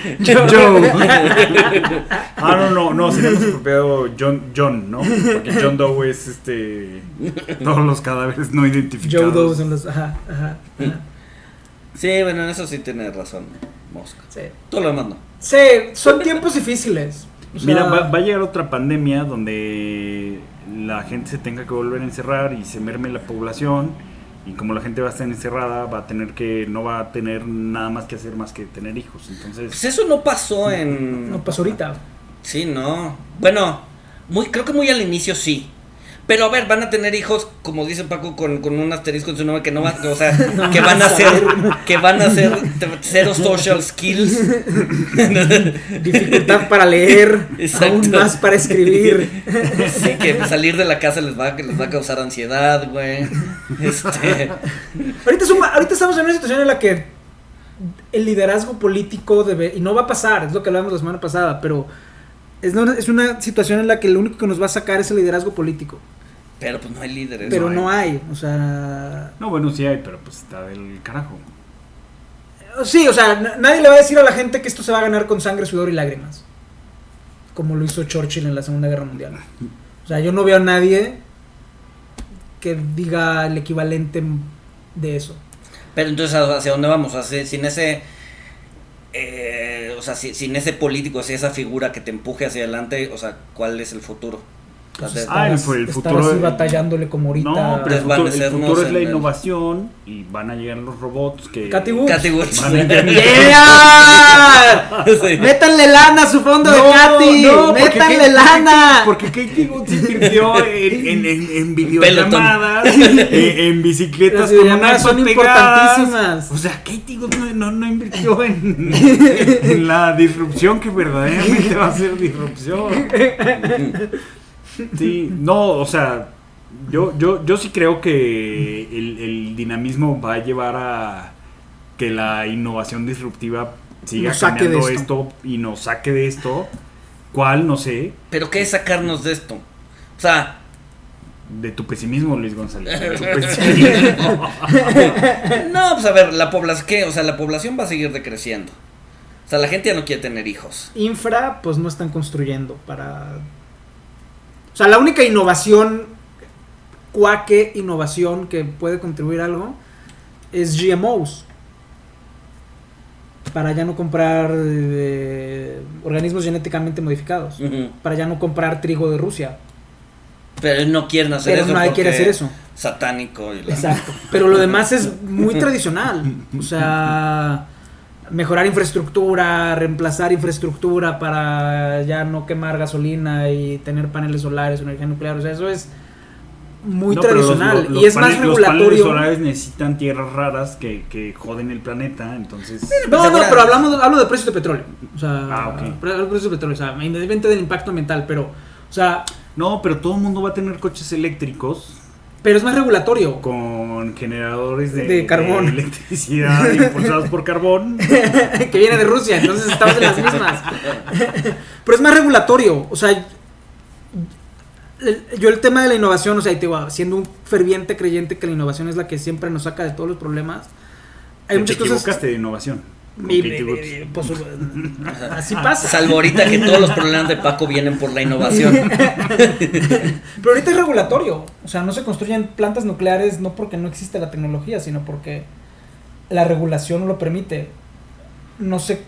Joe. ah, no, no, no, sería más apropiado John, John, ¿no? Porque John Doe es este. Todos los cadáveres no identificados. Joe Doe son los, ajá, ajá, ajá. Sí, bueno, en eso sí tiene razón, Mosca. Sí. Todo lo demás no. Sí, son tiempos difíciles. O sea, Mira, va, va a llegar otra pandemia donde la gente se tenga que volver a encerrar y se merme la población. Y como la gente va a estar encerrada, va a tener que, no va a tener nada más que hacer más que tener hijos. Pues Entonces, eso no pasó en... no pasó ahorita. Sí, no. Bueno, muy, creo que muy al inicio sí. Pero a ver, van a tener hijos, como dice Paco, con, con un asterisco en su nombre que no van, o sea, que van a ser, que van a ser cero social skills. Dificultad para leer, Exacto. aún más para escribir. Sí, que salir de la casa les va, que les va a causar ansiedad, güey. Este, Ahorita, es un- ahorita estamos en una situación en la que el liderazgo político debe, y no va a pasar, es lo que hablamos la semana pasada, pero es una, es una situación en la que lo único que nos va a sacar es el liderazgo político. Pero pues no hay líderes. Pero hay. no hay, o sea... no, bueno, sí hay, pero pues está del carajo. Sí, o sea, na- nadie le va a decir a la gente que esto se va a ganar con sangre, sudor y lágrimas. Como lo hizo Churchill en la Segunda Guerra Mundial. O sea, yo no veo a nadie que diga el equivalente de eso. Pero entonces, ¿hacia dónde vamos? O sea, sin ese. eh, o sea, si- sin ese político, si esa figura que te empuje hacia adelante, o sea, ¿cuál es el futuro? Sea, Pues de- Ah, el futuro- así batallándole como ahorita. No, pero el futuro, el Desvanecernos futuro es la el- innovación y van a llegar los robots que... Katy. Katy Woods. Van a ¡Yeah! Sí. ¡Métanle lana a su fondo de Katy! no, porque ¡Métanle Katy- lana! Porque Katie Woods invirtió en, en, en, en videollamadas, en, en bicicletas con una son pegadas. importantísimas. O sea, Katie Woods no, no, no invirtió en, en la disrupción que verdaderamente va a ser disrupción. Sí, no, o sea, yo, yo, yo sí creo que el, el dinamismo va a llevar a que la innovación disruptiva siga Nos saque de cambiando esto. esto. y nos saque de esto. ¿Cuál? No sé. Pero ¿qué es sacarnos de esto? O sea, De tu pesimismo, Luis González. de tu pesimismo. no, pues a ver, la población, ¿qué? O sea, la población va a seguir decreciendo. O sea, la gente ya no quiere tener hijos. Infra, pues no están construyendo para. O sea, la única innovación, cuaque innovación que puede contribuir algo, es GMOs. Para ya no comprar eh, organismos genéticamente modificados. Para ya no comprar trigo de Rusia. Pero no quieren hacer Pero eso. nadie quiere hacer eso. Satánico y la- Exacto. Pero lo demás es muy tradicional. O sea, mejorar infraestructura, reemplazar infraestructura para ya no quemar gasolina y tener paneles solares, energía nuclear. O sea, eso es muy No, los- tradicional los- los y es más paneles- Los paneles regulatorio. solares necesitan tierras raras que, que joden el planeta, entonces... No, no, Pues, pero hablamos, hablo de precios de petróleo. O sea, Ah, ok. pre- hablo de precios de petróleo, o sea, independientemente del impacto ambiental, pero, o sea, No, pero todo el mundo va a tener coches eléctricos pero es más regulatorio. con generadores de, De carbón. de electricidad impulsados por carbón. que viene de Rusia, entonces estamos en las mismas. Pero es más regulatorio, o sea, yo el tema de la innovación, o sea, y te digo, siendo un ferviente creyente que la innovación es la que siempre nos saca de todos los problemas, hay Te muchas equivocaste de innovación. Y- pues, así pasa. Salvo ahorita que todos los problemas de Paco vienen por la innovación. Pero ahorita es regulatorio. O sea, no se construyen plantas nucleares no porque no existe la tecnología, sino porque la regulación lo permite. No se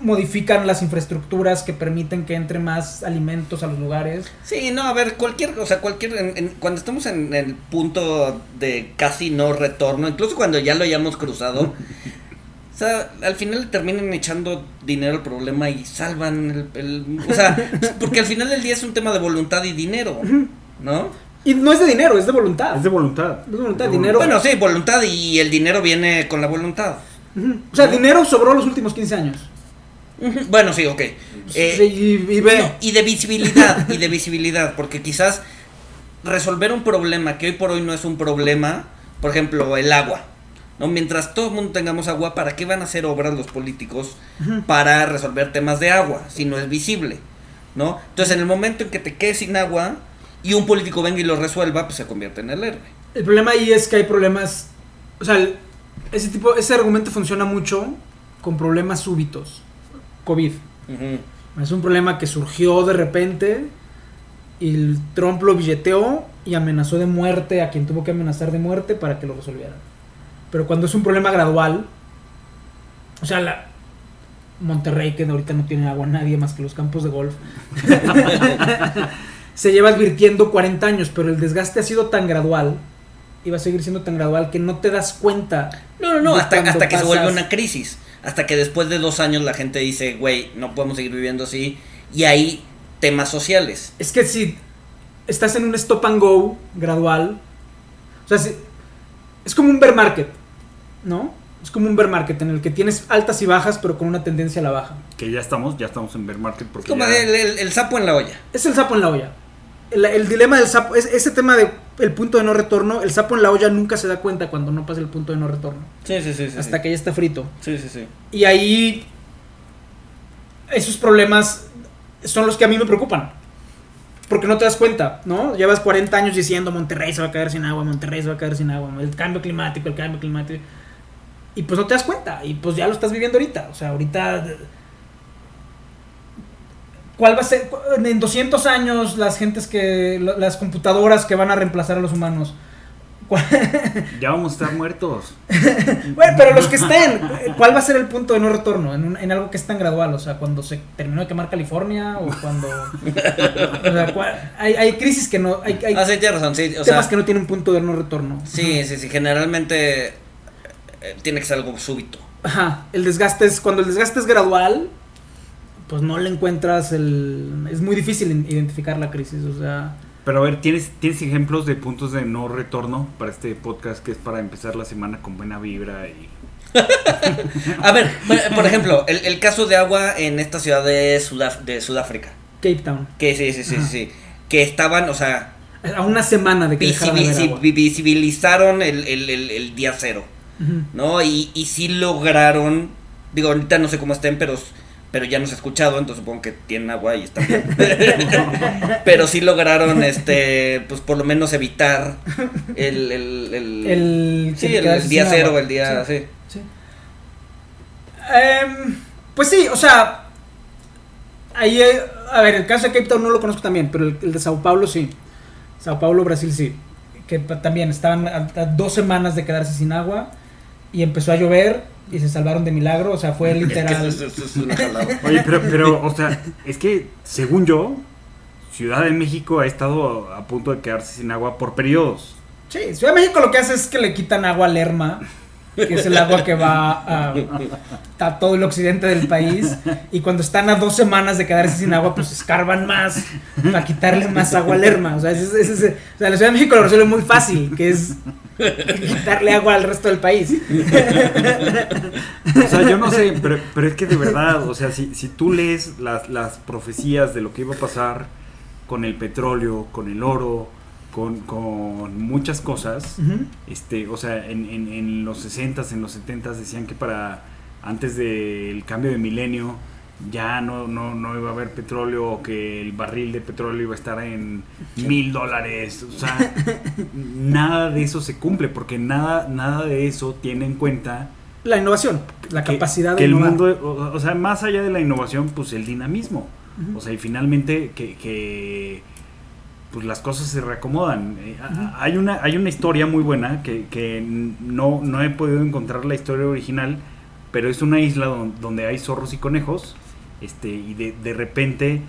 modifican las infraestructuras que permiten que entre más alimentos a los lugares. Sí, no, a ver, cualquier, o sea, cualquier, en- en- cuando estamos en el punto de casi no retorno, incluso cuando ya lo hayamos cruzado, sea, al final le terminan echando dinero al problema y salvan el, el- o sea, porque al final del día es un tema de voluntad y dinero, ¿no? Y no es de dinero, es de voluntad. Es de voluntad. Es de voluntad, Es dinero. Bueno, sí, voluntad y el dinero viene con la voluntad. O sea, dinero sobró los últimos 15 años. Bueno, sí, ok. Eh, Sí, y, y ve. No, y de visibilidad, y de visibilidad, porque quizás resolver un problema que hoy por hoy no es un problema, por ejemplo, el agua. ¿No? Mientras todo el mundo tengamos agua, ¿para qué van a hacer obras los políticos para resolver temas de agua si no es visible? ¿no? Entonces, en el momento en que te quedes sin agua y un político venga y lo resuelva, pues se convierte en el héroe. El problema ahí es que hay problemas. O sea, ese tipo, ese argumento funciona mucho con problemas súbitos. COVID. Es un problema que surgió de repente y el Trump lo billeteó y amenazó de muerte a quien tuvo que amenazar de muerte para que lo resolvieran. Pero cuando es un problema gradual, o sea, la Monterrey que ahorita no tiene agua nadie más que los campos de golf, se lleva advirtiendo 40 años, pero el desgaste ha sido tan gradual y va a seguir siendo tan gradual que no te das cuenta. No, no, no, hasta, que se vuelve una crisis. Hasta que después de dos años la gente dice, güey, no podemos seguir viviendo así. Y hay temas sociales. Es que si estás en un stop and go gradual, o sea, si- es como un bear market, ¿no? Es como un bear market en el que tienes altas y bajas, pero con una tendencia a la baja. Que ya estamos, ya estamos en bear market Es porque como ya- el, el- el sapo en la olla. Es el sapo en la olla. El, el dilema del sapo, es, ese tema de el punto de no retorno, el sapo en la olla nunca se da cuenta cuando no pasa el punto de no retorno, Sí, sí, sí. hasta que ya está frito. Sí, sí, sí. Y ahí esos problemas son los que a mí me preocupan. Porque no te das cuenta, ¿no? Llevas 40 años diciendo Monterrey se va a caer sin agua, Monterrey se va a caer sin agua, el cambio climático, el cambio climático. Y pues no te das cuenta, y pues ya lo estás viviendo ahorita. O sea, ahorita... ¿Cuál va a ser? En 200 años las gentes que... Las computadoras que van a reemplazar a los humanos. ¿Cuál- ya vamos a estar muertos. bueno, pero los que estén, ¿cuál va a ser el punto de no retorno? En, un- en algo que es tan gradual, o sea, cuando se terminó de quemar California o cuando... o sea, ¿cuál- hay, hay crisis que no... Hay, hay Ah, sí, tienes razón, sí. O temas sea, que no tienen punto de no retorno. sí, sí, sí. Generalmente eh, tiene que ser algo súbito. Ajá, el desgaste es... Cuando el desgaste es gradual, pues no le encuentras el... Es muy difícil identificar la crisis, o sea... Pero a ver, ¿tienes, ¿tienes ejemplos de puntos de no retorno para este podcast que es para empezar la semana con buena vibra y... A ver, por, ejemplo, el, el caso de agua en esta ciudad de, Sudaf- de Sudáfrica. Cape Town. Que sí, sí, sí, sí, Ajá. sí. Que estaban, o sea, A una semana de que dejara de haber visibi- agua. vi- visibilizaron el, el- el- el día cero. ¿No? Y, y sí lograron, digo, ahorita no sé cómo estén, pero, pero ya nos he escuchado, entonces supongo que tienen agua y están bien. pero sí lograron, este, pues por lo menos evitar el... el, el- El, sí, el, quedarse el día cero, agua. el día... Sí. Sí. Sí. Em, pues sí, o sea, ahí, eh, a ver, el caso de Cape Town no lo conozco también, pero el, el de Sao Paulo sí. Sao Paulo, Brasil sí. Que también estaban a, a dos semanas de quedarse sin agua y empezó a llover y se salvaron de milagro, o sea, fue Es que literal. eso- eso es una jalada. Oye, pero, pero, o sea, es que según yo, Ciudad de México ha estado a punto de quedarse sin agua por periodos. Sí, Ciudad de México lo que hace es que le quitan agua al Lerma que es el agua que va a, todo el occidente del país. Y cuando están a dos semanas de quedarse sin agua, pues escarban más para quitarle más agua al Lerma. O sea, ese- ese- ese- o sea, la Ciudad de México lo resuelve muy fácil, que es quitarle agua al resto del país. O sea, yo no sé, pero, pero es que de verdad, o sea, si, si tú lees las, las profecías de lo que iba a pasar con el petróleo, con el oro, con, con muchas cosas, este, o sea, en, en, en los 60s, en los 70s decían que para antes del cambio de milenio ya no, no, no iba a haber petróleo o que el barril de petróleo iba a estar en mil dólares. O sea, nada de eso se cumple porque nada, nada de eso tiene en cuenta La innovación, la que- capacidad que de el innovar. mundo, o, o sea, más allá de la innovación, pues el dinamismo. O sea, y finalmente que, que, pues las cosas se reacomodan. Eh. Hay una hay una historia muy buena que, que no, no he podido encontrar la historia original, pero es una isla don- donde hay zorros y conejos, este y de, de repente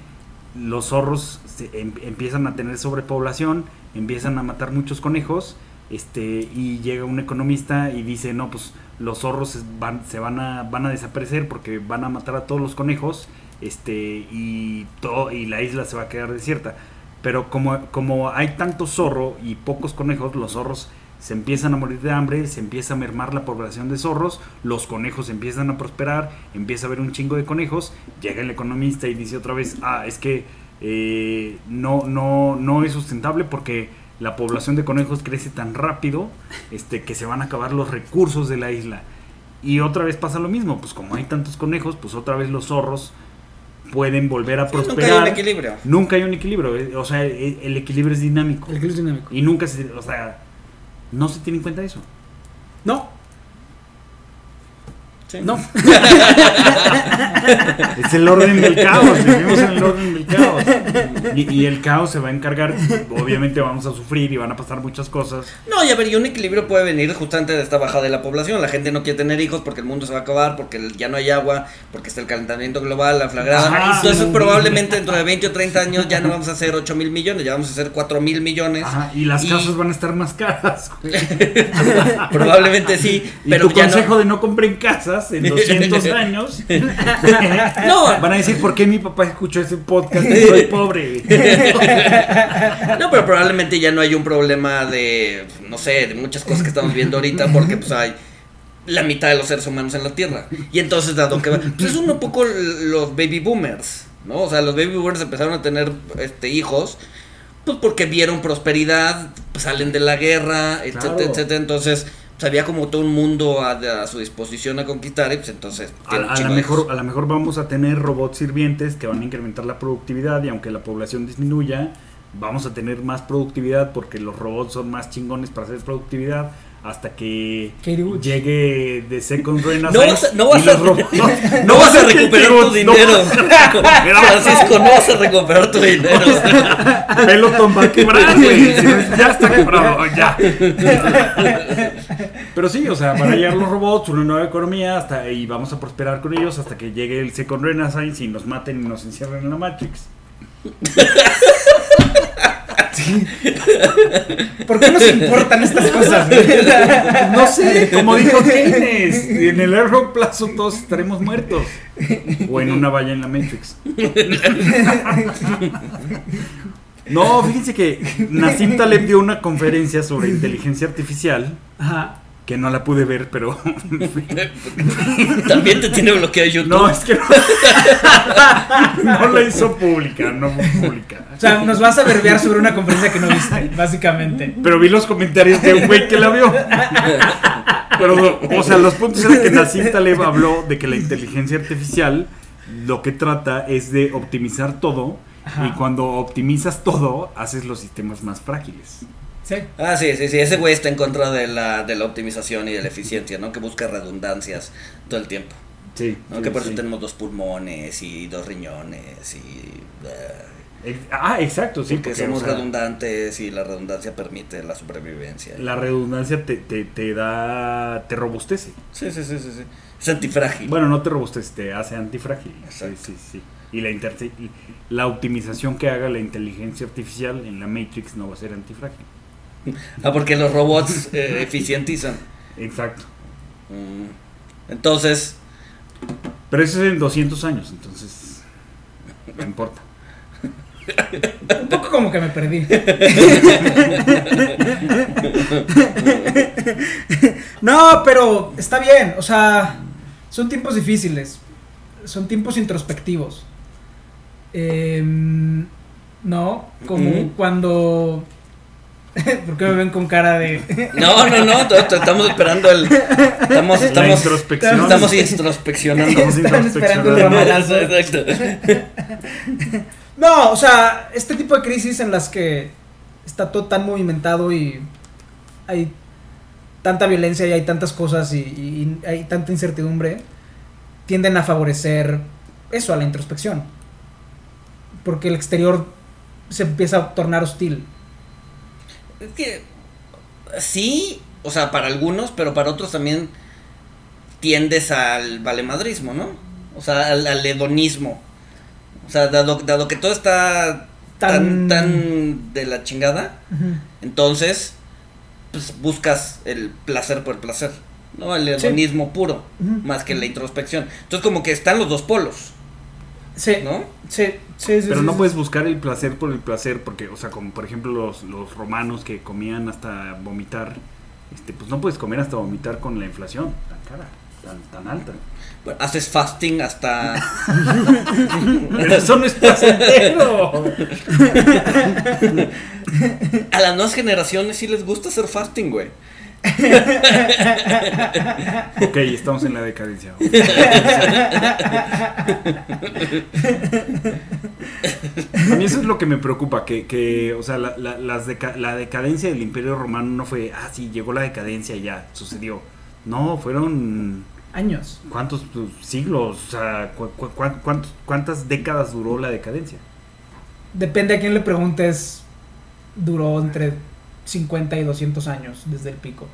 los zorros se em- empiezan a tener sobrepoblación, empiezan a matar muchos conejos, este y llega un economista y dice, "No, pues los zorros van se van a van a desaparecer porque van a matar a todos los conejos." Este y todo y la isla se va a quedar desierta. Pero como, como hay tanto zorro y pocos conejos, los zorros se empiezan a morir de hambre, se empieza a mermar la población de zorros, los conejos empiezan a prosperar, empieza a haber un chingo de conejos, llega el economista y dice otra vez, ah, es que eh, no, no, no es sustentable porque la población de conejos crece tan rápido este, que se van a acabar los recursos de la isla. Y otra vez pasa lo mismo, pues como hay tantos conejos, pues otra vez los zorros pueden volver a Sí, nunca prosperar. hay un equilibrio. Nunca hay un equilibrio, eh, o sea, el, el equilibrio es dinámico. El equilibrio dinámico. Y nunca se, o sea, no se tiene en cuenta eso. No, Sí. no. Es el orden del caos, vivimos en el orden del caos. Y, y el caos se va a encargar, obviamente vamos a sufrir y van a pasar muchas cosas. No, y a ver, y un equilibrio puede venir justamente de esta bajada de la población. La gente no quiere tener hijos porque el mundo se va a acabar, porque ya no hay agua, porque está el calentamiento global, la flagrada. Ajá, Entonces, sí. probablemente dentro de 20 o 30 años ya no vamos a hacer 8 mil millones, ya vamos a hacer 4 mil millones. Ajá, y las Y- casas van a estar más caras. Probablemente sí, Y pero tu ya consejo no. de no compren casas en 200 años. No. Van a decir, ¿por qué mi papá escuchó ese podcast? y Soy pobre. No, pero probablemente ya no hay un problema de, no sé, de muchas cosas que estamos viendo ahorita porque pues hay la mitad de los seres humanos en la Tierra. Y entonces, dado que... Pues es un poco los baby boomers, ¿no? O sea, los baby boomers empezaron a tener este, hijos pues porque vieron prosperidad, pues, salen de la guerra, etcétera, Claro. etcétera. Entonces, había como todo un mundo a, a su disposición a conquistar y pues entonces... A, a lo mejor, a lo mejor vamos a tener robots sirvientes que van a incrementar la productividad y aunque la población disminuya, vamos a tener más productividad porque los robots son más chingones para hacer productividad hasta que llegue de Second Renaissance. No vas a- no vas a- robots- No vas a recuperar tu No dinero. Francisco, no vas a recuperar tu dinero. Peloton va a quebrar, güey. Ya está quebrado, ya. Pero sí, o sea, van a llegar los robots, una nueva economía, hasta y vamos a prosperar con ellos hasta que llegue el Second Renaissance y nos maten y nos encierren en la Matrix. ¿Por qué nos importan estas cosas? No sé, como dijo Keynes, en el largo plazo todos estaremos muertos. O en una valla en la Matrix. No, fíjense que Nassim Taleb dio una conferencia sobre inteligencia artificial Ajá. Que no la pude ver, pero También te tiene bloqueado YouTube. no, es que no, no la hizo pública, no fue pública. O sea, nos vas a verbear sobre una conferencia que no viste, básicamente. Pero vi los comentarios de un güey que la vio. Pero, o sea, los puntos eran que Nassim Taleb habló de que la inteligencia artificial lo que trata es de optimizar todo. Ajá. Y cuando optimizas todo, haces los sistemas más frágiles. Sí. Ah, sí, sí, sí. Ese güey está en contra de la, de la optimización y de la eficiencia, ¿no? Que busca redundancias todo el tiempo. Sí. ¿no? sí, que por eso sí. tenemos dos pulmones y dos riñones y. Ex- Ah, exacto, sí. porque, porque, somos o sea, redundantes y la redundancia permite la supervivencia. La redundancia te, te, te da. te robustece. Sí, sí, sí, sí, sí. Es antifrágil. Bueno, no te robustece, te hace antifrágil. Sí, Exacto. sí, sí. Y la, inter- y la optimización que haga la inteligencia artificial en la Matrix no va a ser antifrágil. Ah, porque los robots eh, eficientizan. Exacto. Mm. Entonces, Pero eso es en 200 años, entonces. No importa. Un poco como que me perdí. no, pero está bien. O sea, son tiempos difíciles. Son tiempos introspectivos. Em, no, como cuando. ¿Por qué me ven con cara de.? no, no, no, estamos esperando el. Estamos, La estamos, introspección. estamos introspeccionando. Estamos esperando el introspeccionando. ramalazo. Exacto. No, o sea, este tipo de crisis en las que está todo tan movimentado y hay tanta violencia y hay tantas cosas y, y- y hay tanta incertidumbre, tienden a favorecer eso, a la introspección. Porque el exterior se empieza a tornar hostil. Es que sí, o sea, para algunos, pero para otros también tiendes al valemadrismo, ¿no? O sea, al, al hedonismo. O sea, dado, dado que todo está tan, Tan- tan de la chingada, entonces pues buscas el placer por el placer, ¿no? El Sí. hedonismo puro, más que la introspección. Entonces como que están los dos polos, Sí, ¿no? sí, sí, sí, Pero sí, no sí. puedes buscar el placer por el placer, porque, o sea, como por ejemplo los, los romanos que comían hasta vomitar, este, pues no puedes comer hasta vomitar con la inflación tan cara, tan, tan alta. Bueno, haces fasting hasta... Pero eso no es placentero. A las nuevas generaciones sí les gusta hacer fasting, güey. Ok, estamos en la decadencia. A mí eso es lo que me preocupa, que, que o sea, la, la- las deca- la decadencia del imperio romano no fue, ah, sí, llegó la decadencia y ya, sucedió. No, fueron Años. ¿Cuántos pues, siglos? O sea, cu- cu- cuán- cuántos- ¿cuántas décadas duró la decadencia? Depende a quién le preguntes, duró entre 50 y 200 años desde el pico.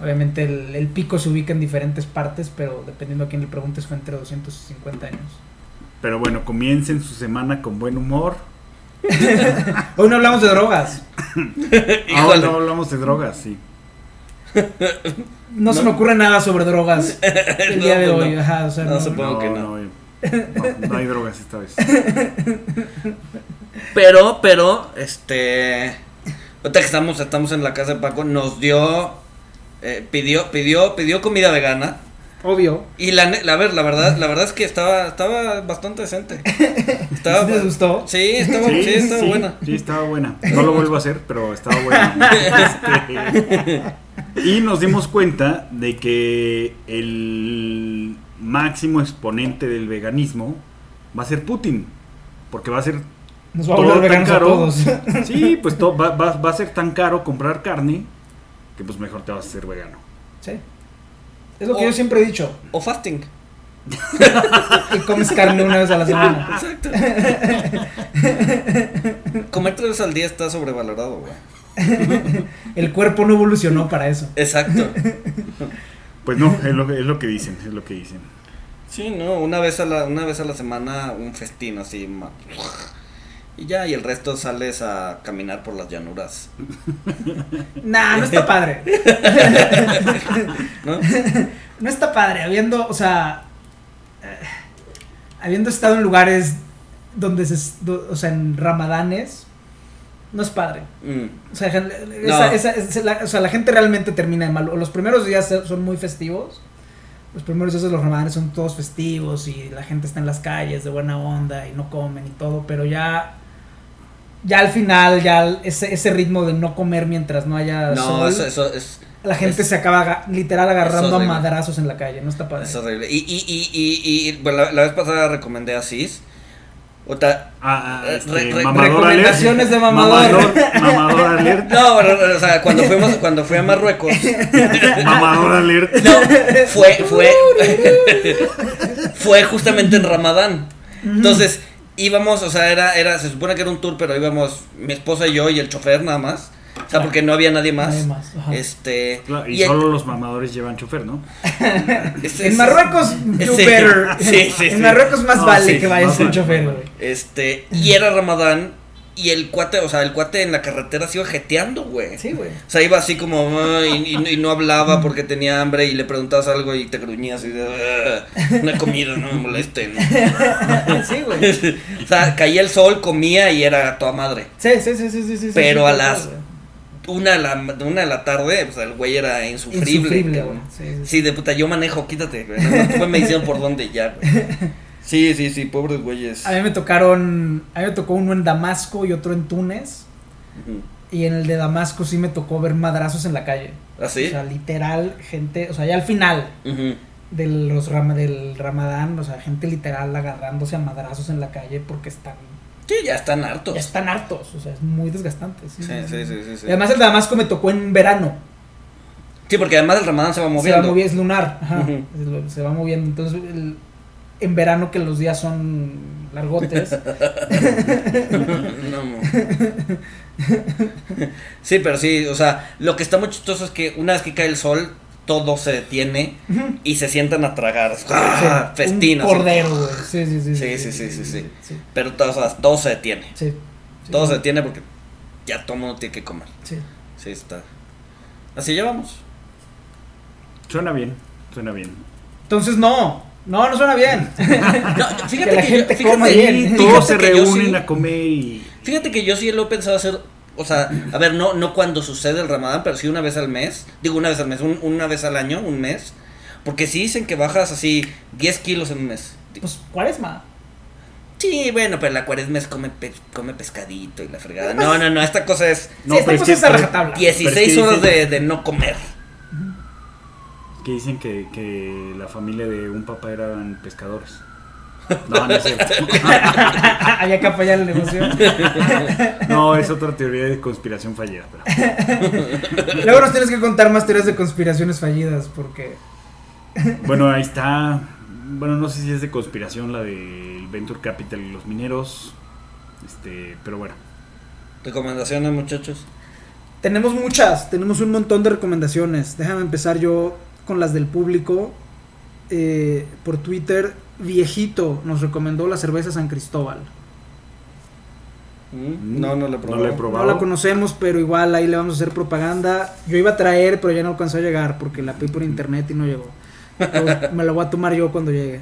Obviamente el, el pico se ubica en diferentes partes, pero dependiendo a quién le preguntes fue entre 250 años. Pero bueno, comiencen su semana con buen humor. Hoy no hablamos de drogas. Ahora no hablamos de drogas, sí. No, se me ocurre nada sobre drogas el No, día de pues hoy. no. Ajá, o sea, No no- se puede. Supongo que no. No, no, no hay drogas esta vez. Pero, pero, este. Ahorita que estamos, estamos en la casa de Paco, nos dio. eh, pidió, pidió, pidió comida vegana. Obvio. Y la, ne- la, ver, la verdad, la verdad es que estaba, estaba bastante decente. Estaba, ¿Sí te gustó? Sí, estaba, sí, estaba buena. Sí, estaba buena. No lo vuelvo a hacer, pero estaba buena. Este, y nos dimos cuenta de que el máximo exponente del veganismo va a ser Putin. Porque va a ser Nos va a volver tan a caro. todos. Sí, pues va, va- va a ser tan caro comprar carne que pues mejor te vas a hacer vegano. Sí. Es lo que yo siempre he dicho. O fasting. Que comes carne una vez a la semana. Exacto. Comer tres veces al día está sobrevalorado, güey. El cuerpo no evolucionó para eso. Exacto. Pues no, es lo, es lo que dicen, es lo que dicen. Sí, no, una vez a la, una vez a la semana un festín así, ma- y ya, y el resto sales a caminar por las llanuras, Nah, no está padre. ¿no? No está padre. Habiendo, o sea, eh, habiendo estado en lugares donde se, o sea, en ramadanes, no es padre. Mm, O sea, gen- No. esa- esa- esa- la, o sea, la gente realmente termina de mal. Los primeros días son muy festivos. Los primeros días de los ramadanes son todos festivos y la gente está en las calles de buena onda y no comen y todo, pero ya ya al final ya ese, ese ritmo de no comer mientras no haya No, sol, eso, eso es, la gente es- se acaba aga- literal agarrando a madrazos en la calle, no está padre. es horrible. Y, y, y, y, y bueno, la, la vez pasada recomendé a Cis. Otra, Ah, ah, Eh, este, re- re- recomendaciones alert. de mamador. Mamador, mamador alert. no, pero, o sea, cuando fuimos, cuando fui a Marruecos, Mamador alert. no, fue, fue, fue justamente en Ramadán. Entonces, íbamos, o sea, era, era, se supone que era un tour, pero íbamos mi esposa y yo y el chofer nada más. O sea, porque no había nadie más. Nadie más, ajá. Este. Claro, y solo los mamadores llevan chofer, ¿no? este- En Marruecos, do Sí. better. Sí, sí, en sí. Marruecos más No, vale sí, que en vale, chofer. Este, y era Ramadán Y el cuate, o sea, el cuate en la carretera se iba jeteando, güey. Sí, güey. O sea, iba así como y, y- y no hablaba porque tenía hambre y le preguntabas algo y te gruñías y de, "Ah, no he comido, no me molesten. sí, güey. o sea, caía el sol, comía y era toda madre. Sí, sí, sí, sí, sí, sí. Pero sí, a las una de la, una de la tarde, pues el güey era insufrible. Insufrible, cabrón. Sí, de puta, yo manejo, quítate, güey. Tú me diciendo por dónde ya, güey. Sí, sí, sí, pobres güeyes. A mí me tocaron, a mí me tocó uno en Damasco y otro en Túnez. Y en el de Damasco sí me tocó ver madrazos en la calle. ¿Ah, sí? O sea, literal, gente, o sea, ya al final de los rama, del Ramadán, o sea, gente literal agarrándose a madrazos en la calle porque están, Sí, ya están hartos. ya están hartos, o sea, es muy desgastante. Sí, Sí, sí, sí, sí, sí. Y además el de Damasco me tocó en verano. Sí, porque además el ramadán se va Se va moviendo. moviendo, es lunar, ajá, se va moviendo. Entonces, el- en verano que los días son largotes, no, mo. sí, pero sí, o sea, lo que está muy chistoso es que una vez que cae el sol, todo se detiene y se sientan a tragar. ¡Ah! Sí, un así. cordero, güey. Sí, sí, sí. Sí, sí, sí, sí, sí. sí. Pero todo, o sea, todo se detiene. Sí, sí. Todo se detiene porque ya todo mundo tiene que comer. Sí. Sí, está. Así llevamos. Suena bien, suena bien. Entonces, no. No, no suena bien. No, fíjate Que la que, gente yo, coma bien. Todos se reúnen sí- a comer y. Fíjate que yo sí lo he pensado hacer, o sea, a ver, no, no cuando sucede el ramadán, pero sí una vez al mes, digo una vez al mes, un- una vez al año, un mes, porque sí dicen que bajas así 10 kilos en un mes. Pues, cuaresma. Sí, bueno, pero la cuaresma es come, pe- come pescadito y la fregada. No, no, no, esta cosa es No, sí, pero estamos es que- esa pero- rajatabla. 16 Pero es que horas de no comer. Que dicen que, que la familia de un papá eran pescadores. No, no es cierto. Había que apoyar el negocio. No, es otra teoría de conspiración fallida. Pero... Luego nos tienes que contar más teorías de conspiraciones fallidas, porque. Bueno, ahí está. Bueno, no sé si es de conspiración la del Venture Capital y los mineros. Este, pero bueno. Recomendaciones, muchachos. Tenemos muchas, tenemos un montón de recomendaciones. Déjame empezar yo con las del público. Eh, por Twitter, Viejito nos recomendó la cerveza San Cristóbal. ¿Mm? No, no No probado. lo he No probado. la conocemos, pero igual ahí le vamos a hacer propaganda. Yo iba a traer, pero ya no alcanzó a llegar porque la pedí por internet y no llegó. Entonces, me la voy a tomar yo cuando llegue.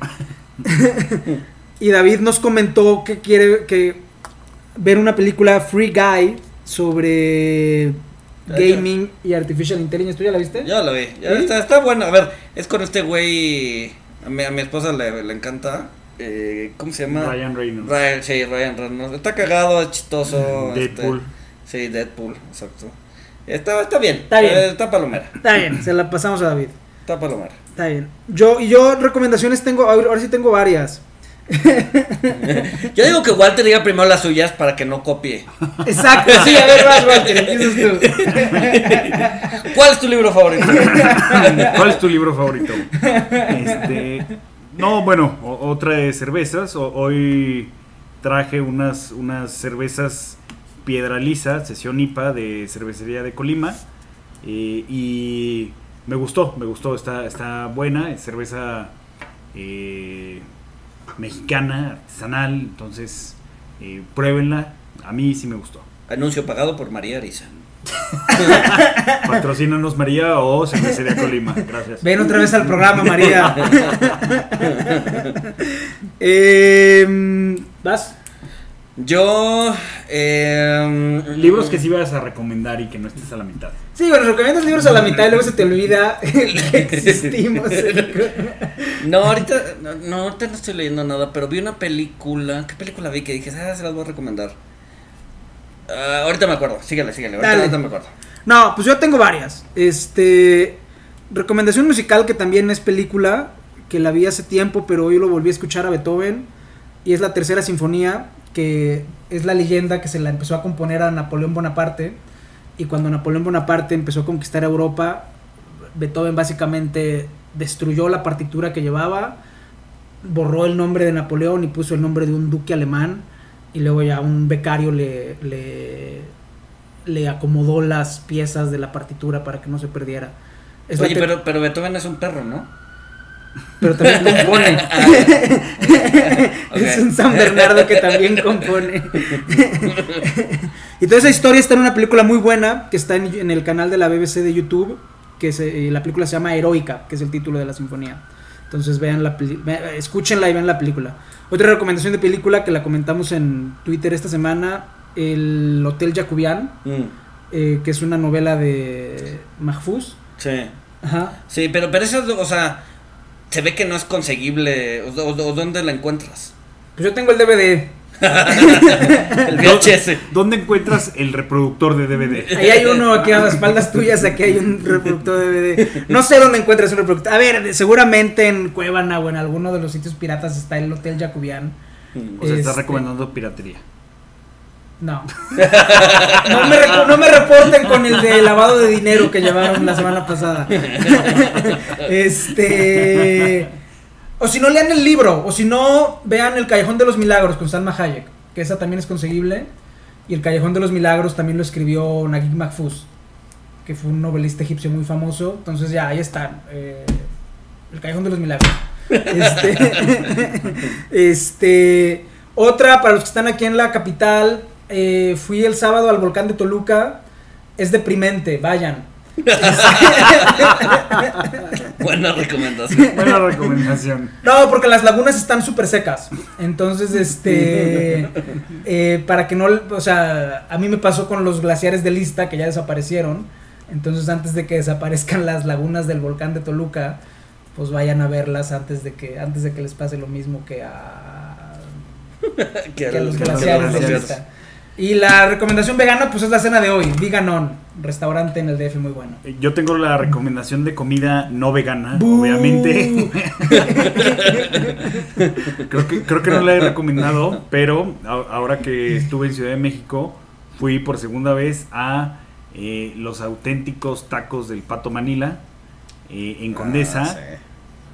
y David nos comentó que quiere que ver una película Free Guy sobre gaming y artificial intelligence. ¿Tú ya la viste? Ya lo vi. Ya ¿Sí? está, está bueno. A ver, es con este güey. A mi, a mi esposa le, le encanta. Eh, ¿Cómo se llama? Ryan Reynolds. Ryan, sí, Ryan Reynolds. Está cagado, es chistoso. Deadpool. este, sí, Deadpool, exacto. Está, está bien. Está bien. eh, está palomera. Está bien, se la pasamos a David. Está palomera. Está bien. Yo, y yo recomendaciones tengo, ahora sí tengo varias. Yo digo que Walter diga primero las suyas para que no copie. Exacto, sí, a ver, vas, Walter, empiezas tú. ¿Cuál es tu libro favorito? ¿Cuál es tu libro favorito? Este, no, bueno, o- otra de cervezas. O- hoy traje unas, unas cervezas Piedra Lisa, sesión IPA de cervecería de Colima. eh, y me gustó, me gustó, está, está buena, es cerveza eh, mexicana, artesanal, entonces eh, pruébenla, a mí sí me gustó. Anuncio pagado por María Arisa. Patrocínanos María o cervecería Colima, gracias. Ven otra vez al programa, María. Em, ¿Vas? Yo. Eh, Libros que sí vas a recomendar y que no estés a la mitad. Sí, bueno, recomiendas libros a la mitad y luego se te olvida que existimos. No, ahorita no, no, ahorita no estoy leyendo nada, pero vi una película. ¿Qué película vi que dije? Ah, se las voy a recomendar. Ah, ahorita me acuerdo, síguele, síguele. Ahorita me acuerdo. No, pues yo tengo varias. Este. Recomendación musical que también es película, que la vi hace tiempo, pero hoy lo volví a escuchar a Beethoven. Y es la tercera sinfonía, que es la leyenda que se la empezó a componer a Napoleón Bonaparte. Y cuando Napoleón Bonaparte empezó a conquistar Europa, Beethoven básicamente destruyó la partitura que llevaba, borró el nombre de Napoleón y puso el nombre de un duque alemán. Y luego ya un becario le, le, le acomodó las piezas de la partitura para que no se perdiera. Es Oye, pero, pero Beethoven es un perro, ¿no? Pero también compone. Es un San Bernardo que también compone. y toda esa historia está en una película muy buena que está en, en el canal de la BBC de YouTube, que se, eh, la película se llama Heroica, que es el título de la sinfonía. Entonces vean la escúchenla y vean la película. Otra recomendación de película que la comentamos en Twitter esta semana, el Hotel Jacobian, Mm, eh, que es una novela de Mahfouz. sí. Ajá. Sí, pero, pero eso, o sea, se ve que no es conseguible. ¿O, o- o dónde la encuentras? Pues yo tengo el DVD. El VHS. ¿Dónde encuentras el reproductor de DVD? Ahí hay uno aquí a las espaldas tuyas, aquí hay un reproductor de DVD. No sé dónde encuentras un reproductor. A ver, seguramente en Cuevana o en alguno de los sitios piratas está el Hotel Jacobian. O sea, estás Este- recomendando piratería. No. No me, no me reporten con el de lavado de dinero que llevaron la semana pasada. Este. O si no, lean el libro. O si no, vean El Callejón de los Milagros con Salma Hayek. Que esa también es conseguible. Y El Callejón de los Milagros también lo escribió Naguib Mahfouz. Que fue un novelista egipcio muy famoso. Entonces, ya, ahí están. eh, el Callejón de los Milagros. Este. este. Otra, para los que están aquí en la capital. Eh, fui el sábado al volcán de Toluca. Es deprimente, vayan. Buena recomendación. Buena recomendación. No, porque las lagunas están súper secas. Entonces, este. eh, para que no. O sea, a mí me pasó con los glaciares de Lista que ya desaparecieron. Entonces, antes de que desaparezcan las lagunas del volcán de Toluca, pues vayan a verlas antes de que antes de que les pase lo mismo que a, Que que a los glaciares de. Lista. Y la recomendación vegana, pues es la cena de hoy. Veganon, restaurante en el DF muy bueno. Yo tengo la recomendación de comida no vegana, ¡Bú! obviamente. creo, que, creo que no la he recomendado, pero ahora que estuve en Ciudad de México, fui por segunda vez a eh, los auténticos tacos del Pato Manila eh, en Condesa. Ah, sí.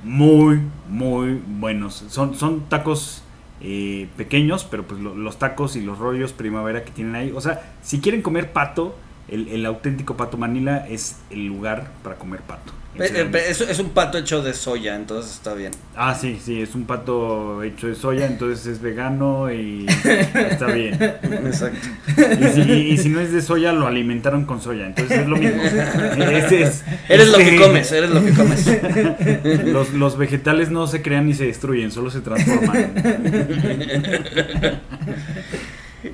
Muy, muy buenos. Son, son tacos eh, pequeños, pero pues lo- los tacos y los rollos primavera que tienen ahí. O sea, si quieren comer pato, el, el auténtico Pato Manila es el lugar para comer pato. Es, es un pato hecho de soya, entonces está bien. Ah, sí, sí, es un pato hecho de soya, entonces es vegano y está bien. Exacto. Y si, y si no es de soya, lo alimentaron con soya, entonces es lo mismo. Ese es- Eres lo que este- comes, eres lo que comes. Los, los vegetales no se crean ni se destruyen, solo se transforman.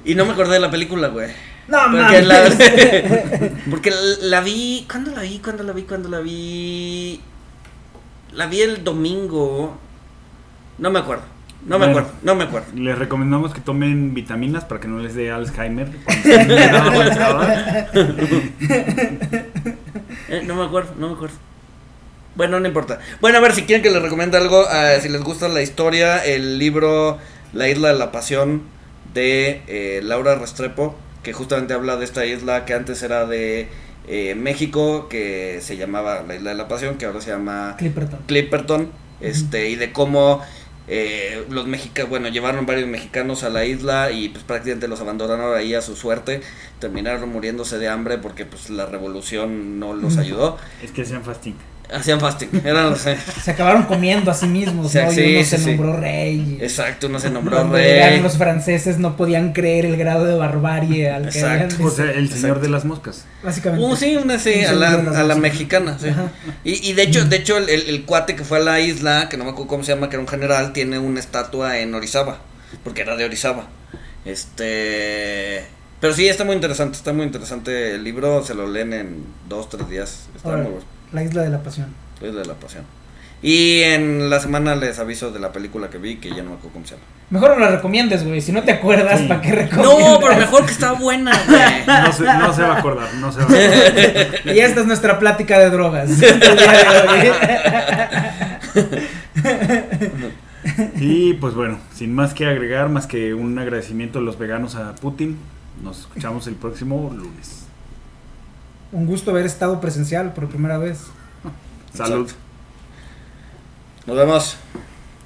Y no me acordé de la película, güey. No, Porque mames. la, porque la vi. ¿Cuándo la vi? ¿Cuándo la vi? ¿Cuándo la vi? La vi el domingo. No me acuerdo. No me Bueno. acuerdo. No me acuerdo. Les recomendamos que tomen vitaminas para que no les dé Alzheimer. Eh, no me acuerdo, no me acuerdo. Bueno, no importa. Bueno, a ver si quieren que les recomiende algo. eh, si les gusta la historia, el libro La Isla de la Pasión de eh, Laura Restrepo, que justamente habla de esta isla que antes era de eh, México, que se llamaba la Isla de la Pasión, que ahora se llama Clipperton. Clipperton, este, y de cómo eh, los mexicanos, bueno, llevaron varios mexicanos a la isla y pues prácticamente los abandonaron ahí a su suerte, terminaron muriéndose de hambre porque pues la revolución no los ayudó, Es que sean fasting. Hacían fasting, eran los, eh, Se acabaron comiendo a sí mismos, O sea, ¿no? sí, y uno sí, se sí. nombró rey. exacto, uno se nombró Cuando rey, los franceses no podían creer el grado de barbarie al que Exacto. habían O sea, el señor Exacto. de las moscas. básicamente. Uh, sí, una sí, Un a la, a la mexicana. Y, y de hecho, de hecho el, el- el cuate que fue a la isla, que no me acuerdo cómo se llama, que era un general, tiene una estatua en Orizaba, porque era de Orizaba. Este, pero sí está muy interesante, está muy interesante el libro, se lo leen en dos, tres días, está muy bueno, La isla de la pasión. es de la pasión. Y en la semana les aviso de la película que vi, que ya no me acuerdo cómo se llama. Mejor no la recomiendes, güey. Si no te acuerdas, Sí. ¿para qué recomiendas? No, pero mejor que está buena, güey. No se, no se va a acordar, no se va a acordar. Y esta es nuestra plática de drogas. Y pues bueno, sin más que agregar, más que un agradecimiento a los veganos a Putin, nos escuchamos el próximo lunes. Un gusto haber estado presencial por primera vez. Salud. Nos vemos.